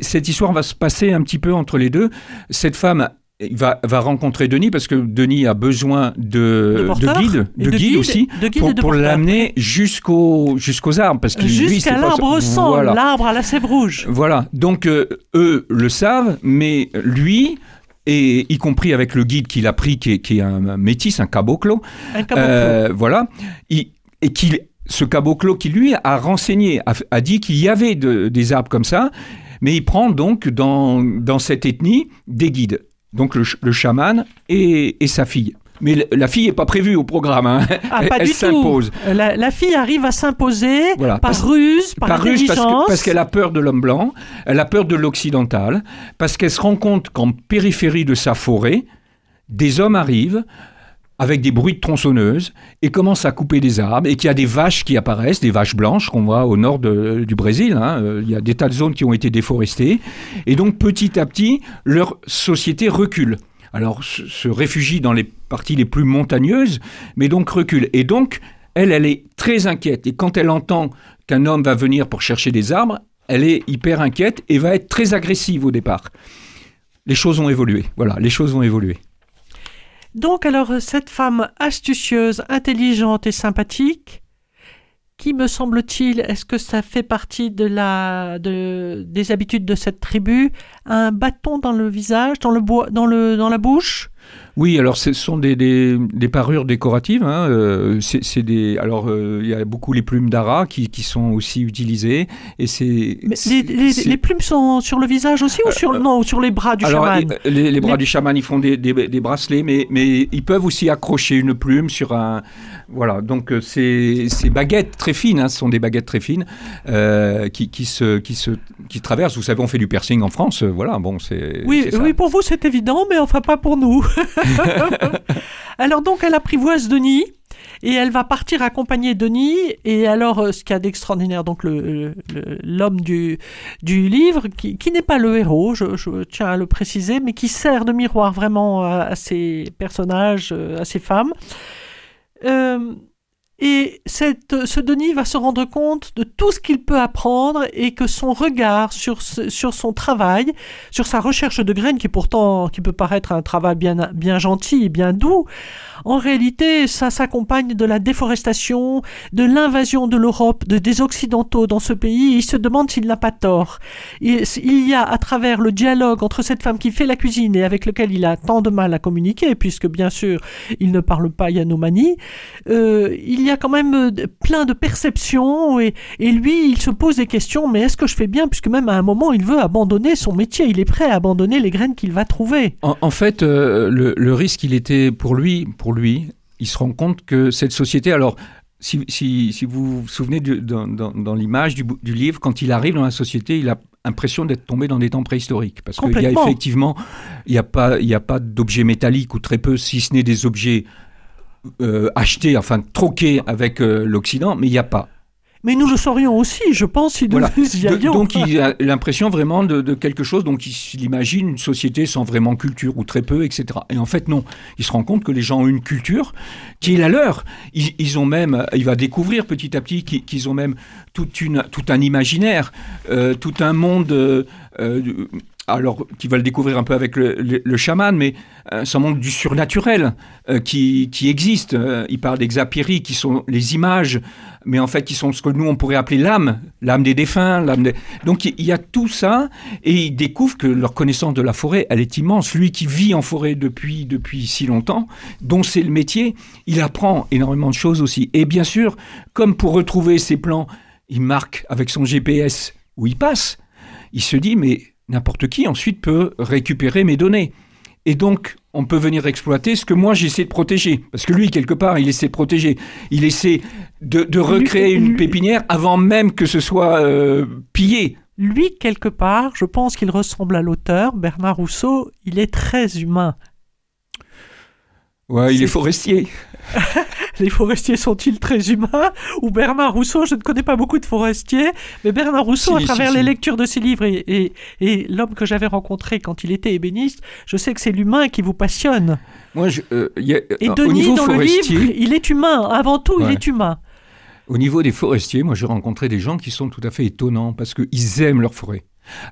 cette histoire va se passer un petit peu entre les deux. Cette femme va, va rencontrer Denis parce que Denis a besoin de, De guide, de, de guide aussi, de pour, l'amener jusqu'aux jusqu'aux arbres. Parce Jusqu'à l'arbre sans, Voilà. l'arbre à la sève rouge. Voilà, donc euh, eux le savent, mais lui, et y compris avec le guide qu'il a pris, qui est, qui est un, un métis, un caboclo, Un caboclo. euh, voilà, il- et qu'il, ce caboclo qui lui a renseigné, a, a dit qu'il y avait de- des arbres comme ça, mais il prend donc dans, dans cette ethnie des guides, donc le, le chaman et, et sa fille. Mais la fille n'est pas prévue au programme, hein. Ah, elle, pas s'impose. La, la fille arrive à s'imposer Voilà, par parce- ruse, par, Par ruse, parce que- parce qu'elle a peur de l'homme blanc, elle a peur de l'occidental, parce qu'elle se rend compte qu'en périphérie de sa forêt, des hommes arrivent avec des bruits de tronçonneuses et commencent à couper des arbres et qu'il y a des vaches qui apparaissent, des vaches blanches qu'on voit au nord de- du Brésil. hein. Euh, Il y a des tas de zones qui ont été déforestées. Et donc petit à petit, leur société recule. Alors se réfugie dans les parties les plus montagneuses, mais donc recule. Et donc, elle, elle est très inquiète. Et quand elle entend qu'un homme va venir pour chercher des arbres, elle est hyper inquiète et va être très agressive au départ. Les choses ont évolué. Voilà, les choses ont évolué. Donc alors cette femme astucieuse, intelligente et sympathique, qui me semble-t-il, est-ce que ça fait partie de la, de, des habitudes de cette tribu, un bâton dans le visage, dans le bois, dans le, dans la bouche? Oui, alors ce sont des, des, des parures décoratives. hein, euh, c'est c'est des, alors euh, il y a beaucoup les plumes d'ara qui, qui sont aussi utilisées. Et c'est les, les- c'est- les plumes sont sur le visage aussi ou sur, non, ou sur les bras du alors, chaman les, bras du chaman, ils font des, bracelets, mais, mais ils peuvent aussi accrocher une plume sur un. Voilà, donc euh, ces, ces baguettes très fines, hein, ce sont des baguettes très fines euh, qui, qui, se, qui, se, qui traversent. Vous savez, on fait du piercing en France, euh, voilà, bon, c'est. Oui, oui, pour vous c'est évident, mais enfin pas pour nous. alors donc elle apprivoise Denis et elle va partir accompagner Denis. Et alors euh, ce qu'il y a d'extraordinaire, donc le- le- l'homme du, du livre, qui, n'est pas le héros, je, tiens à le préciser, mais qui sert de miroir vraiment à, à ces personnages, euh, à ces femmes. Euh, et ce Denis va se rendre compte de tout ce qu'il peut apprendre et que son regard sur, sur son travail, sur sa recherche de graines, qui pourtant qui peut paraître un travail bien, bien gentil bien doux, en réalité, ça s'accompagne de la déforestation, de l'invasion de l'Europe, de, des Occidentaux dans ce pays. Il se demande s'il n'a pas tort. Il y a, à travers le dialogue entre cette femme qui fait la cuisine et avec lequel il a tant de mal à communiquer, puisque bien sûr, il ne parle pas Yanomani, euh, il y a quand même euh, plein de perceptions et, et lui, il se pose des questions, mais est-ce que je fais bien? Puisque même à un moment, il veut abandonner son métier, il est prêt à abandonner les graines qu'il va trouver. En, en fait, euh, le, le risque, il était pour lui, pour lui, il se rend compte que cette société, alors, si, si, si vous vous souvenez du- dans, dans- dans l'image du, livre, quand il arrive dans la société, il a l'impression d'être tombé dans des temps préhistoriques. Parce qu'il y a effectivement, il n'y a pas, il y a pas d'objets métalliques ou très peu, si ce n'est des objets euh, achetés, enfin troqués avec euh, l'Occident, mais il n'y a pas. Mais nous le saurions aussi, je pense, si nous Voilà. y allions. donc il a l'impression vraiment de, de quelque chose, donc il, imagine une société sans vraiment culture ou très peu, etc. Et en fait non, il se rend compte que les gens ont une culture qui est la leur. Ils, ils ont même, il va découvrir petit à petit qu'ils ont même toute une, tout un imaginaire, euh, tout un monde. euh, alors, qui va le découvrir un peu avec le, chaman, mais euh, un monde du surnaturel euh, qui, qui existe. Euh, il parle d'exapiri, qui sont les images, mais en fait qui sont ce que nous on pourrait appeler l'âme, l'âme des défunts. L'âme des... Donc il y a tout ça, et ils découvrent que leur connaissance de la forêt, elle est immense. Lui qui vit en forêt depuis, depuis si longtemps, dont c'est le métier, il apprend énormément de choses aussi. Et bien sûr, comme pour retrouver ses plans, il marque avec son GPS où il passe. Il se dit, mais n'importe qui ensuite peut récupérer mes données. Et donc, on peut venir exploiter ce que moi j'essaie de protéger. Parce que lui, quelque part, il essaie de protéger. Il essaie de, de recréer une pépinière avant même que ce soit euh, pillé. Lui, quelque part, je pense qu'il ressemble à l'auteur, Bernard Rousseau, il est très humain. Ouais, il est forestier. les forestiers sont-ils très humains Ou Bernard Rousseau, je ne connais pas beaucoup de forestiers, mais Bernard Rousseau, Si, à travers si, les lectures de ses livres et, et, et l'homme que j'avais rencontré quand il était ébéniste, je sais que c'est l'humain qui vous passionne. Moi, je, euh, y a- Et au Denis, niveau dans le forestier, livre, il est humain. Avant tout, il est humain. Au niveau des forestiers, moi j'ai rencontré des gens qui sont tout à fait étonnants parce qu'ils aiment leur forêt.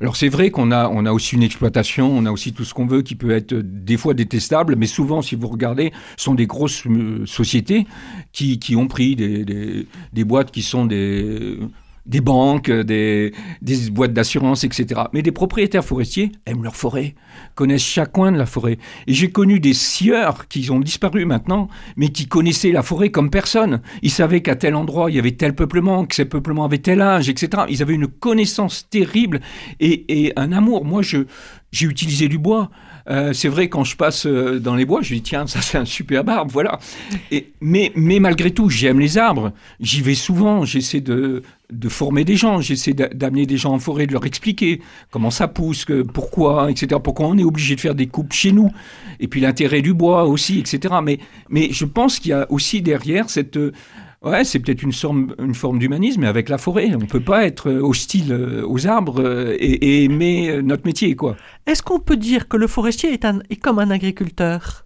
Alors c'est vrai qu'on a, on a aussi une exploitation, on a aussi tout ce qu'on veut qui peut être euh, des fois détestable, mais souvent si vous regardez, ce sont des grosses euh, sociétés qui, ont pris des, boîtes qui sont des, des banques, des, boîtes d'assurance, etc. Mais des propriétaires forestiers aiment leur forêt, connaissent chaque coin de la forêt. Et j'ai connu des sieurs qui ont disparu maintenant, mais qui connaissaient la forêt comme personne. Ils savaient qu'à tel endroit, il y avait tel peuplement, que ces peuplements avaient tel âge, etc. Ils avaient une connaissance terrible et, et un amour. Moi, je, j'ai utilisé du bois. Euh, c'est vrai, quand je passe euh, dans les bois, je dis tiens, ça c'est un superbe arbre, voilà. Et, mais, mais malgré tout, j'aime les arbres. J'y vais souvent. J'essaie de, de former des gens. J'essaie d'a- d'amener des gens en forêt, de leur expliquer comment ça pousse, que, pourquoi, etc. Pourquoi on est obligé de faire des coupes chez nous. Et puis l'intérêt du bois aussi, etc. Mais, mais je pense qu'il y a aussi derrière cette euh, Ouais, c'est peut-être une, forme- d'humanisme, mais avec la forêt. On ne peut pas être euh, hostile euh, aux arbres euh, et, aimer notre métier, quoi. Est-ce qu'on peut dire que le forestier est, un, est comme un agriculteur?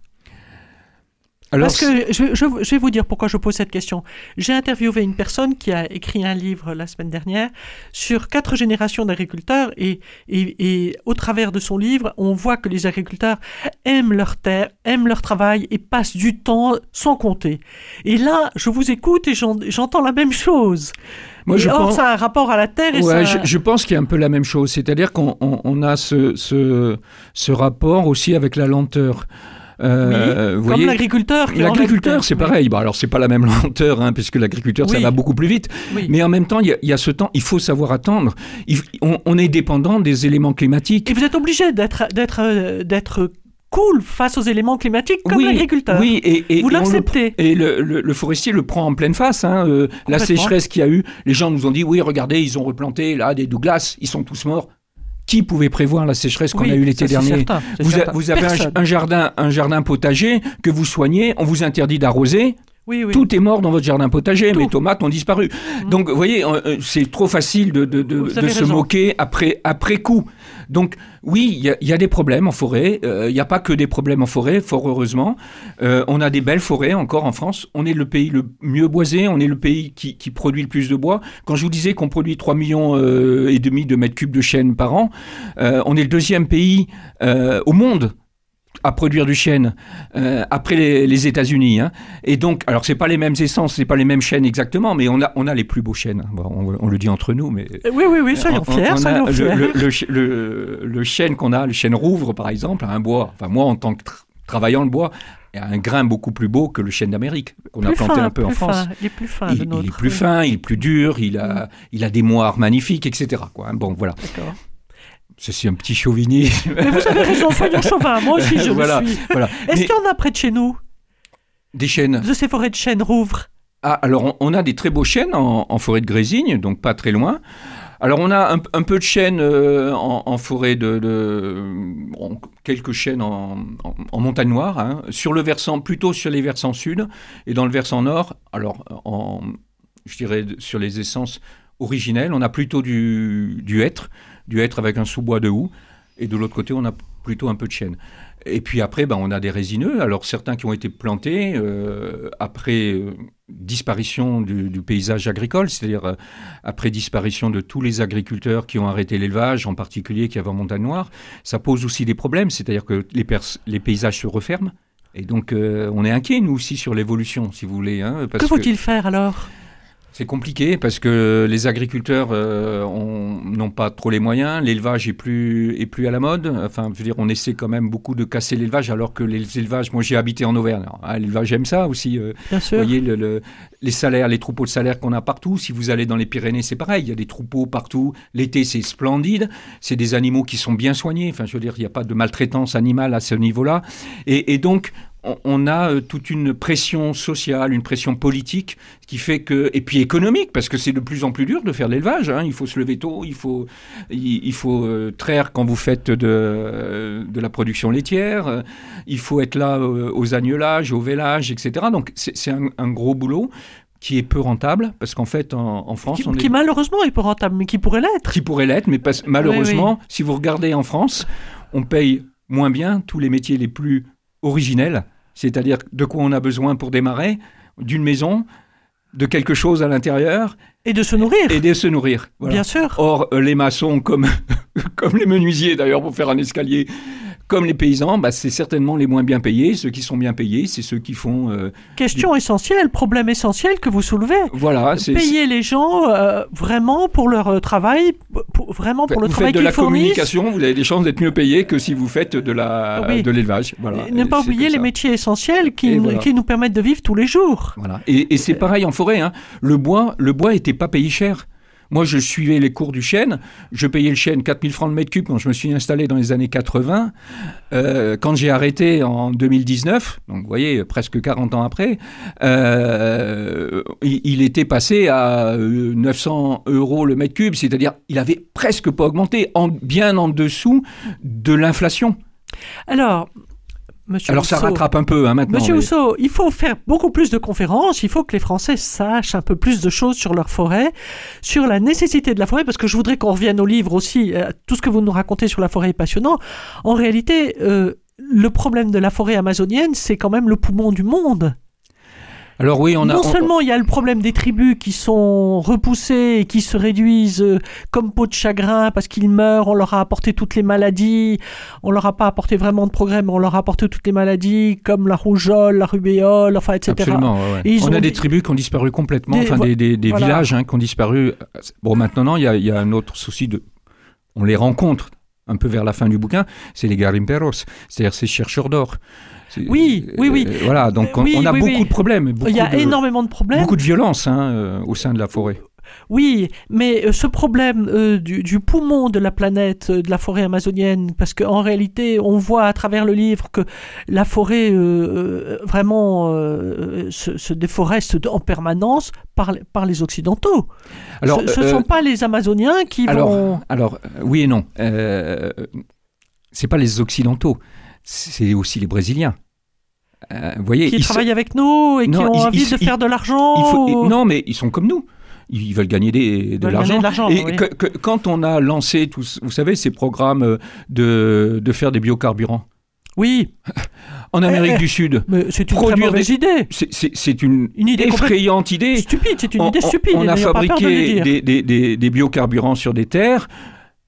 Alors, Parce que je, je- je vais vous dire pourquoi je pose cette question. J'ai interviewé une personne qui a écrit un livre la semaine dernière sur quatre générations d'agriculteurs et, et, et au travers de son livre, on voit que les agriculteurs aiment leur terre, aiment leur travail et passent du temps sans compter. Et là, je vous écoute et j'en- j'entends la même chose. moi, Et je or, pense... ça a un rapport à la terre et Ouais, ça... je, je pense qu'il y a un peu la même chose. C'est-à-dire qu'on on- on a ce, ce, ce rapport aussi avec la lenteur. Euh, vous Comme l'agriculteur. L'agriculteur, c'est Oui. pareil. Bon, alors, c'est pas la même lenteur, hein, puisque l'agriculteur, ça Oui. va beaucoup plus vite. Oui. Mais en même temps, il y, a- il y a ce temps, il faut savoir attendre. Il- on, on est dépendant des éléments climatiques. Et vous êtes obligé d'être d'être euh, cool face aux éléments climatiques comme oui, l'agriculteur. Oui, et, et Vous l'acceptez. Et le, le- le forestier le prend en pleine face. hein, euh, la sécheresse qu'il y a eu, les gens nous ont dit oui, regardez, ils ont replanté là des Douglas, ils sont tous morts. Qui pouvait prévoir la sécheresse qu'on Oui, a eue l'été dernier? certain, vous, a- certain. vous avez un, jardin, un jardin potager que vous soignez, on vous interdit d'arroser. Oui, oui. Tout est mort dans votre jardin potager, Tout. mes tomates ont disparu. Donc, vous voyez, euh, euh, c'est trop facile de, de, de, Vous de avez se raison. moquer après, après coup. Donc, oui, il y a- des problèmes en forêt. Euh, Il n'y a pas que des problèmes en forêt, fort heureusement. Euh, on a des belles forêts encore en France. On est le pays le mieux boisé. On est le pays qui, produit le plus de bois. Quand je vous disais qu'on produit 3 millions euh, et demi de mètres cubes de chêne par an, on est le deuxième pays au monde à produire du chêne euh, après les, les États-Unis. hein. Et donc, alors c'est pas les mêmes essences, c'est pas les mêmes chênes exactement, mais on a on a les plus beaux chênes. Bon, on, on le dit entre nous, mais Oui, oui, oui, soyons on- on- fiers, soyons fiers. le, le, le- le chêne qu'on a, le chêne rouvre par exemple, a un bois. Enfin moi, en tant que tra- travaillant le bois, a un grain beaucoup plus beau que le chêne d'Amérique qu'on a planté fin, un peu en France. fin. Il est plus fin, Il, le il nôtre. est plus fin, il est plus dur, il a, il a des moires magnifiques, etc. Quoi. hein. Bon, voilà. D'accord. Ceci un petit chauvinisme. Mais vous avez raison, soyons chauvin. Moi aussi, je voilà, le suis. voilà. Est-ce qu'il y en a près de chez nous, des chênes. de ces forêts de chênes rouvres Ah, alors on, on a des très beaux chênes en, en forêt de Grésigne, donc pas très loin. Alors on a un, un peu de chênes euh, en, en forêt de, de- bon, quelques chênes en, montagne noire, hein. sur le versant plutôt sur les versants sud et dans le versant nord. Alors je dirais sur les essences originelles, on a plutôt du, du hêtre, du hêtre avec un sous-bois de houx, et de l'autre côté on a plutôt un peu de chêne. Et puis après, ben, on a des résineux. Alors certains qui ont été plantés euh, après euh, disparition du, du paysage agricole, c'est-à-dire euh, après disparition de tous les agriculteurs qui ont arrêté l'élevage, en particulier qui avaient en montagne noire, ça pose aussi des problèmes. C'est-à-dire que les, les paysages se referment. Et donc, on est inquiet, nous aussi, sur l'évolution, si vous voulez. hein, parce Que que- faut-il faire alors? C'est compliqué parce que les agriculteurs euh, ont- n'ont pas trop les moyens, l'élevage est plus, est plus à la mode. Enfin, je veux dire, on essaie quand même beaucoup de casser l'élevage alors que les élevages, moi j'ai habité en Auvergne. Hein, l'élevage, j'aime ça aussi. euh, Bien vous sûr. voyez le- le- les salaires, les troupeaux de salaires qu'on a partout. Si vous allez dans les Pyrénées, c'est pareil. Il y a des troupeaux partout. L'été, c'est splendide. C'est des animaux qui sont bien soignés. Enfin, je veux dire, il n'y a pas de maltraitance animale à ce niveau-là. Et, et donc, on, a euh, toute une pression sociale, une pression politique qui fait que et puis économique parce que c'est de plus en plus dur de faire de l'élevage. hein. Il faut se lever tôt, il faut il, il faut euh, traire quand vous faites de de la production laitière, euh, il faut être là euh, aux agnelages, au vélage, etc. Donc c'est un, un gros boulot qui est peu rentable parce qu'en fait en, en France Qui, on est qui malheureusement est pas rentable, mais qui pourrait l'être. qui pourrait l'être, mais pas- malheureusement, si vous regardez en France, on paye moins bien tous les métiers les plus originels, c'est-à-dire de quoi on a besoin pour démarrer, d'une maison, de quelque chose à l'intérieur, Et de se nourrir, et de se nourrir. Voilà. bien sûr. Or, euh, les maçons, comme, comme les menuisiers d'ailleurs, pour faire un escalier, comme les paysans, bah, c'est certainement les moins bien payés. Ceux qui sont bien payés, c'est ceux qui font... euh, Question essentielle, problème essentiel que vous soulevez. voilà, c'est... Payer les gens euh, vraiment pour leur euh, travail, pour- vraiment pour le vous travail faites de qu'ils la fournissent. communication, vous avez des chances d'être mieux payé que si vous faites de la Oui. de l'élevage. Voilà. Ne pas oublier les métiers essentiels qui, voilà. qui nous permettent de vivre tous les jours. Voilà. Et, et c'est pareil en forêt. Hein. Le bois, le bois était pas payé cher. Moi, je suivais les cours du chêne. Je payais le chêne 4000 francs le mètre cube quand je me suis installé dans les années 80. Euh, quand j'ai arrêté en 2019, donc vous voyez, presque 40 ans après, euh, il, était passé à euh, 900 euros le mètre cube, c'est-à-dire il avait presque pas augmenté, en, bien en dessous de l'inflation. Alors, Monsieur Alors ça rattrape un peu hein, maintenant. Monsieur mais- Rousseau, il faut faire beaucoup plus de conférences, il faut que les Français sachent un peu plus de choses sur leur forêt, sur la nécessité de la forêt, parce que je voudrais qu'on revienne au livre aussi. Euh, Tout ce que vous nous racontez sur la forêt est passionnant. En réalité, euh, le problème de la forêt amazonienne, c'est quand même le poumon du monde. Alors oui, on a. non on- seulement il y a le problème des tribus qui sont repoussées et qui se réduisent euh, comme peau de chagrin parce qu'ils meurent, on leur a apporté toutes les maladies, on leur a pas apporté vraiment de progrès, mais on leur a apporté toutes les maladies comme la rougeole, la rubéole, enfin etc. Absolument. ouais, ouais. Et ils On a des tribus qui ont disparu complètement, Des- enfin des, des- des voilà. villages hein, qui ont disparu. Bon, maintenant, il y a, y a un autre souci de. On les rencontre un peu vers la fin du bouquin, c'est les garimperos, c'est-à-dire ces chercheurs d'or. C'est- Oui, oui, oui. euh, voilà, donc on, Oui, on a oui, beaucoup oui. de problèmes. Beaucoup Il y a de, énormément de problèmes. Beaucoup de violence hein, euh, au sein de la forêt. Oui, mais euh, ce problème euh, du, du poumon de la planète, euh, de la forêt amazonienne, parce qu'en réalité, on voit à travers le livre que la forêt euh, vraiment se, se déforeste en permanence par, les- par les Occidentaux. Alors, ce ne sont pas les Amazoniens qui alors, vont... alors, oui et non. Euh, c'est pas les Occidentaux, c'est aussi les Brésiliens. Vous voyez, qui ils sont- travaillent avec nous et qui ont ils- envie ils- de faire de l'argent. Ou- Non, mais ils sont comme nous. Ils veulent gagner des, de l'argent. Et oui. que- que- quand on a lancé, tous, vous savez, ces programmes euh, de, de faire des biocarburants Oui, en Amérique eh, du Sud, c'est une Produire des- idée. c'est- une, Une idée effrayante idée. stupide, c'est une On- idée stupide. On, a de fabriqué des- des biocarburants sur des terres.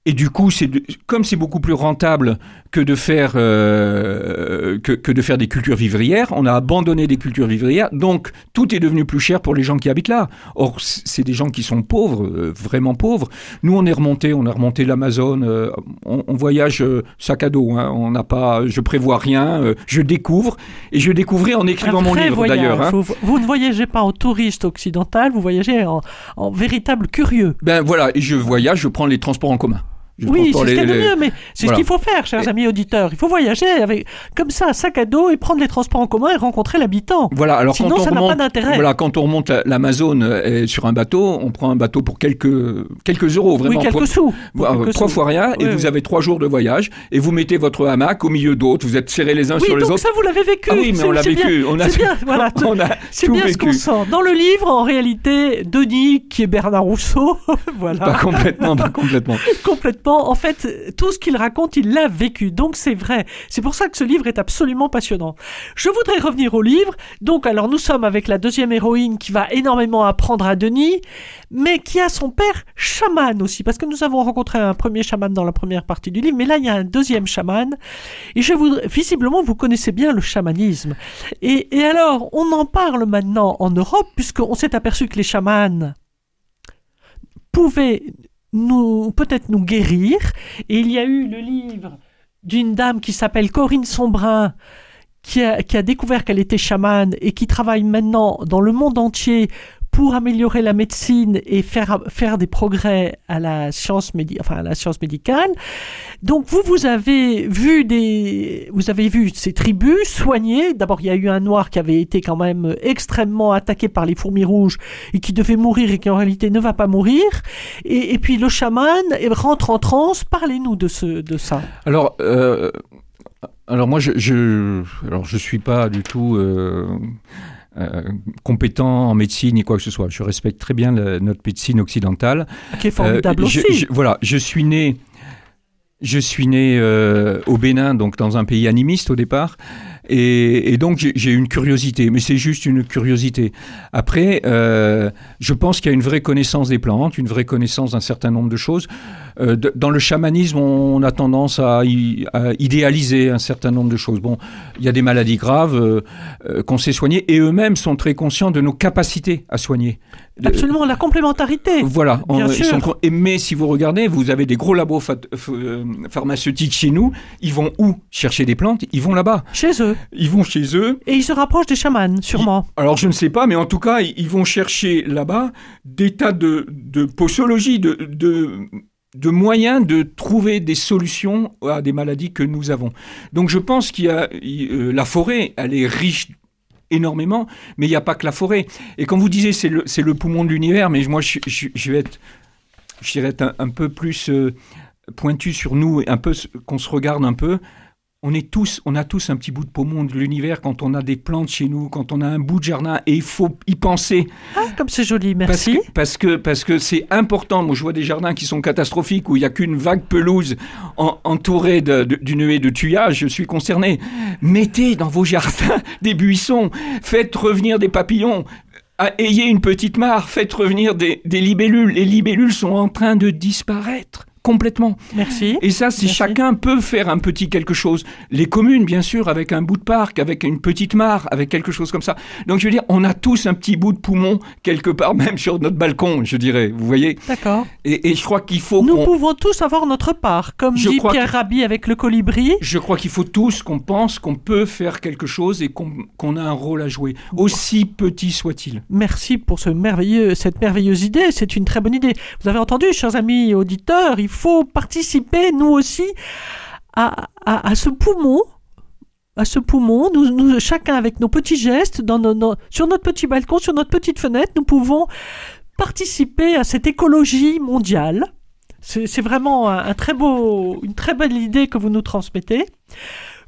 Et du coup, c'est comme c'est beaucoup plus rentable que de faire euh, que, que de faire des cultures vivrières, on a abandonné des cultures vivrières. Donc tout est devenu plus cher pour les gens qui habitent là. Or, c'est des gens qui sont pauvres, euh, vraiment pauvres. Nous, on est remonté, on a remonté l'Amazone. euh, on, on voyage sac à dos. hein. on n'a pas, je prévois rien. je découvre et je découvrais en écrivant mon livre d'ailleurs. hein. Vous, vous ne voyagez pas en touriste occidental, vous voyagez en, en véritable curieux. Ben voilà, et je voyage, je prends les transports en commun. Oui, c'est ce qu'il y a de mieux, mais c'est Voilà. ce qu'il faut faire, chers Et- amis auditeurs. Il faut voyager avec, comme ça, un sac à dos et prendre les transports en commun et rencontrer l'habitant. Voilà, alors Sinon, quand on ça n'a pas remonte, d'intérêt. Voilà, quand on remonte la- l'Amazone euh, sur un bateau, on prend un bateau pour quelques quelques euros, vraiment. oui, quelques sous. Pour euh, quelques trois sous. fois rien, et Oui, vous avez trois jours de voyage, et vous mettez votre hamac au milieu d'autres, vous êtes serrés les uns Oui, sur les donc autres. ça, vous l'avez vécu. ah oui, mais on l'a bien. vécu, on a, C'est bien, voilà. on a C'est bien ce qu'on sent. Dans le livre, en réalité, Denis, qui est Bernard Rousseau, voilà, Pas complètement, pas complètement. complètement. En fait, tout ce qu'il raconte, il l'a vécu. Donc c'est vrai. C'est pour ça que ce livre est absolument passionnant. Je voudrais revenir au livre. Donc, alors nous sommes avec la deuxième héroïne qui va énormément apprendre à Denis, mais qui a son père chaman aussi, parce que nous avons rencontré un premier chaman dans la première partie du livre, mais là il y a un deuxième chaman. Et je voudrais, visiblement, vous connaissez bien le chamanisme. Et, et alors, on en parle maintenant en Europe, puisqu'on s'est aperçu que les chamans pouvaient peut-être nous guérir. Et il y a eu le livre d'une dame qui s'appelle Corinne Sombrin, qui a découvert qu'elle était chamane et qui travaille maintenant dans le monde entier pour améliorer la médecine et faire, faire des progrès à la science, médicale. Donc vous, vous avez vu des, vous avez vu ces tribus soignées. D'abord, il y a eu un noir qui avait été quand même extrêmement attaqué par les fourmis rouges et qui devait mourir et qui en réalité ne va pas mourir. Et, puis le chaman rentre en transe. Parlez-nous de de ça. Alors. Euh, alors moi, je, je, je suis pas du tout euh, euh, compétent en médecine ni quoi que ce soit. Je respecte très bien notre médecine occidentale. Qui est formidable Euh, je- aussi. je- voilà, je suis né, je suis né euh, au Bénin, donc dans un pays animiste au départ, et, et donc j'ai- une curiosité, mais c'est juste une curiosité. Après, je pense qu'il y a une vraie connaissance des plantes, une vraie connaissance d'un certain nombre de choses. Euh, de- dans le chamanisme, on a tendance à, i- à idéaliser un certain nombre de choses. Bon, il y a des maladies graves euh, euh, qu'on sait soigner, et eux-mêmes sont très conscients de nos capacités à soigner. De- Absolument, la complémentarité. voilà. Bien on- sûr. sont con- et mais si vous regardez, vous avez des gros labos pharmaceutiques chez nous. Ils vont où chercher des plantes? Ils vont là-bas. Chez eux. Ils vont chez eux. Et ils se rapprochent des chamans, sûrement. Alors je ne sais pas, mais en tout cas, ils ils vont chercher là-bas des tas de, de posologie, de, de, de moyens de trouver des solutions à des maladies que nous avons. Donc je pense qu'il y a euh, la forêt, elle est riche énormément, mais il n'y a pas que la forêt. Et quand vous disiez c'est le, poumon de l'univers, mais moi je, vais être, être un, peu plus euh, pointu sur nous, un peu qu'on se regarde un peu. On est tous, on a tous un petit bout de poumon de l'univers quand on a des plantes chez nous, quand on a un bout de jardin, et il faut y penser. Ah, comme c'est joli, merci. que parce que parce que c'est important. Moi, je vois des jardins qui sont catastrophiques où il y a qu'une vague pelouse en- entourée d'une haie de tuyage. Je suis concerné. Mettez dans vos jardins des buissons. Faites revenir des papillons. Ah, Ayez une petite mare. Faites revenir des, des libellules. Les libellules sont en train de disparaître complètement. Merci. Et ça, si Merci. chacun peut faire un petit quelque chose, les communes, bien sûr, avec un bout de parc, avec une petite mare, avec quelque chose comme ça. Donc, je veux dire, on a tous un petit bout de poumon quelque part, même sur notre balcon, je dirais. Vous voyez D'accord. et, et je crois qu'il faut Nous pouvons tous avoir notre part, comme Je dit Pierre que- Rabhi avec le colibri. Je crois qu'il faut tous qu'on pense qu'on peut faire quelque chose et qu'on a un rôle à jouer, aussi petit soit-il. Merci pour ce merveilleux, cette merveilleuse idée. C'est une très bonne idée. Vous avez entendu, chers amis auditeurs, il faut participer, nous aussi, à, à- ce poumon. À ce poumon, nous, chacun avec nos petits gestes, sur notre petit balcon, sur notre petite fenêtre, nous pouvons participer à cette écologie mondiale. C'est vraiment un très beau, une très belle idée que vous nous transmettez.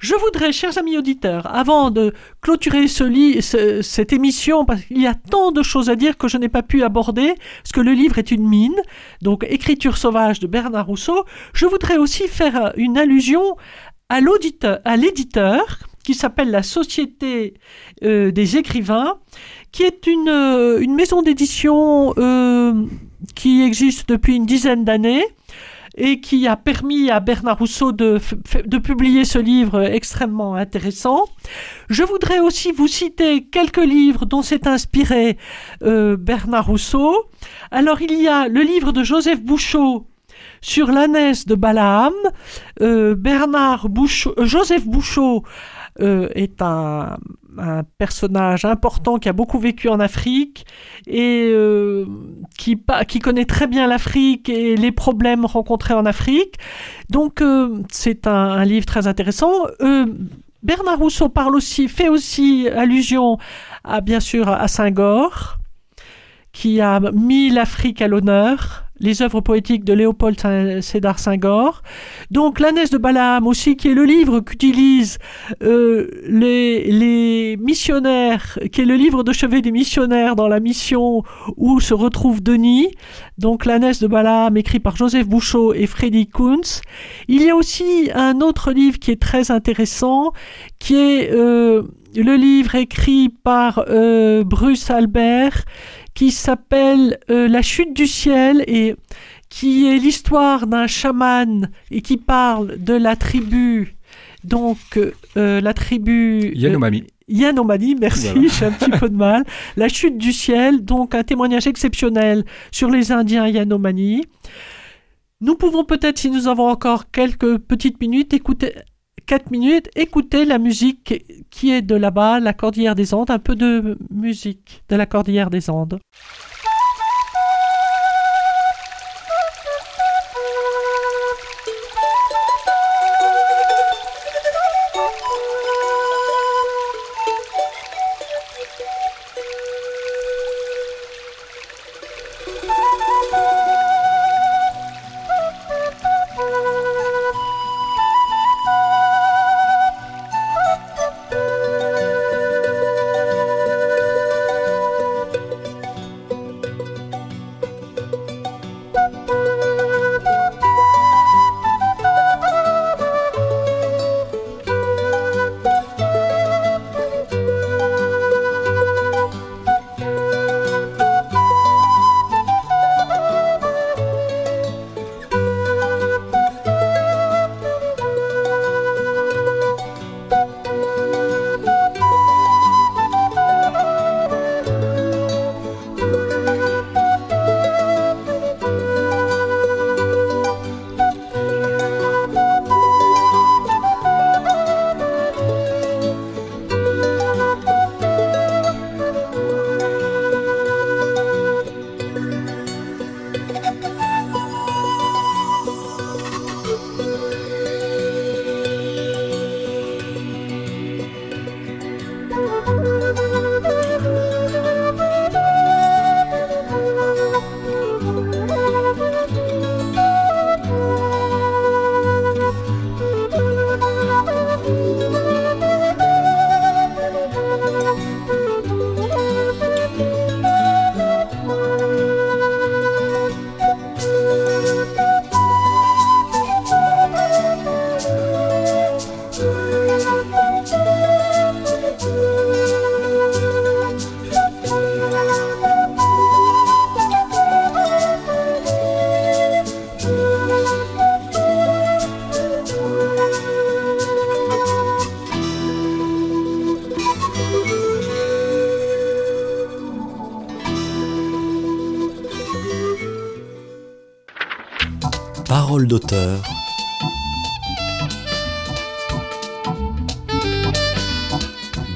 Je voudrais, chers amis auditeurs, avant de clôturer ce cette émission, parce qu'il y a tant de choses à dire que je n'ai pas pu aborder, parce que le livre est une mine, donc Écriture sauvage de Bernard Rousseau, je voudrais aussi faire une allusion à l'auditeur, à l'éditeur, qui s'appelle la Société euh, des écrivains, qui est une, euh, maison d'édition euh, qui existe depuis une dizaine d'années et qui a permis à Bernard Rousseau de, de publier ce livre extrêmement intéressant. Je voudrais aussi vous citer quelques livres dont s'est inspiré euh, Bernard Rousseau. Alors il y a le livre de Joseph Bouchot sur l'ânesse de Balaam. Euh, Bernard euh, Joseph Bouchot euh, est un, personnage important qui a beaucoup vécu en Afrique et qui, connaît très bien l'Afrique et les problèmes rencontrés en Afrique. Donc c'est un, livre très intéressant. Bernard Rousseau parle aussi, fait aussi allusion à bien sûr à Saint-Gore, qui a mis l'Afrique à l'honneur. Les œuvres poétiques de Léopold Sédar Senghor. Donc l'ânesse de Balaam aussi, qui est le livre qu'utilisent euh, les, les missionnaires, qui est le livre de chevet des missionnaires dans la mission où se retrouve Denis. Donc l'ânesse de Balaam, écrit par Joseph Bouchot et Freddy Kuntz. Il y a aussi un autre livre qui est très intéressant, qui est euh, le livre écrit par euh, Bruce Albert, qui s'appelle euh, La chute du ciel et qui est l'histoire d'un chaman et qui parle de la tribu, donc euh, la tribu Yanomami. Yanomami, merci, Voilà. j'ai un petit peu de mal. La chute du ciel, donc un témoignage exceptionnel sur les Indiens Yanomami. Nous pouvons peut-être, si nous avons encore quelques petites minutes, écouter 4 minutes, écoutez la musique qui est de là-bas, la Cordillère des Andes, un peu de musique de la Cordillère des Andes.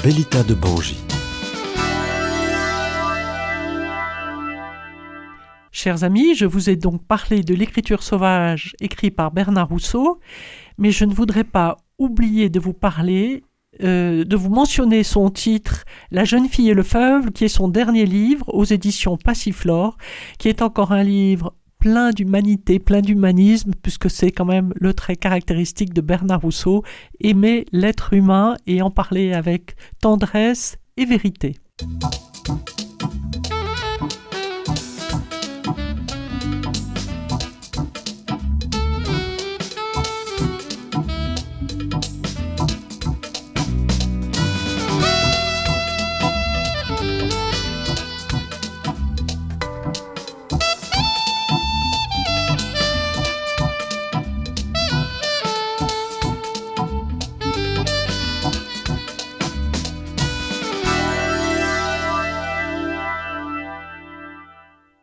Bellita de Bangi. Chers amis, je vous ai donc parlé de l'écriture sauvage écrite par Bernard Rousseau, mais je ne voudrais pas oublier de vous parler, euh, de vous mentionner son titre La jeune fille et le feuve, qui est son dernier livre aux éditions Passiflore, qui est encore un livre plein d'humanité, plein d'humanisme, puisque c'est quand même le trait caractéristique de Bernard Rousseau, aimer l'être humain et en parler avec tendresse et vérité.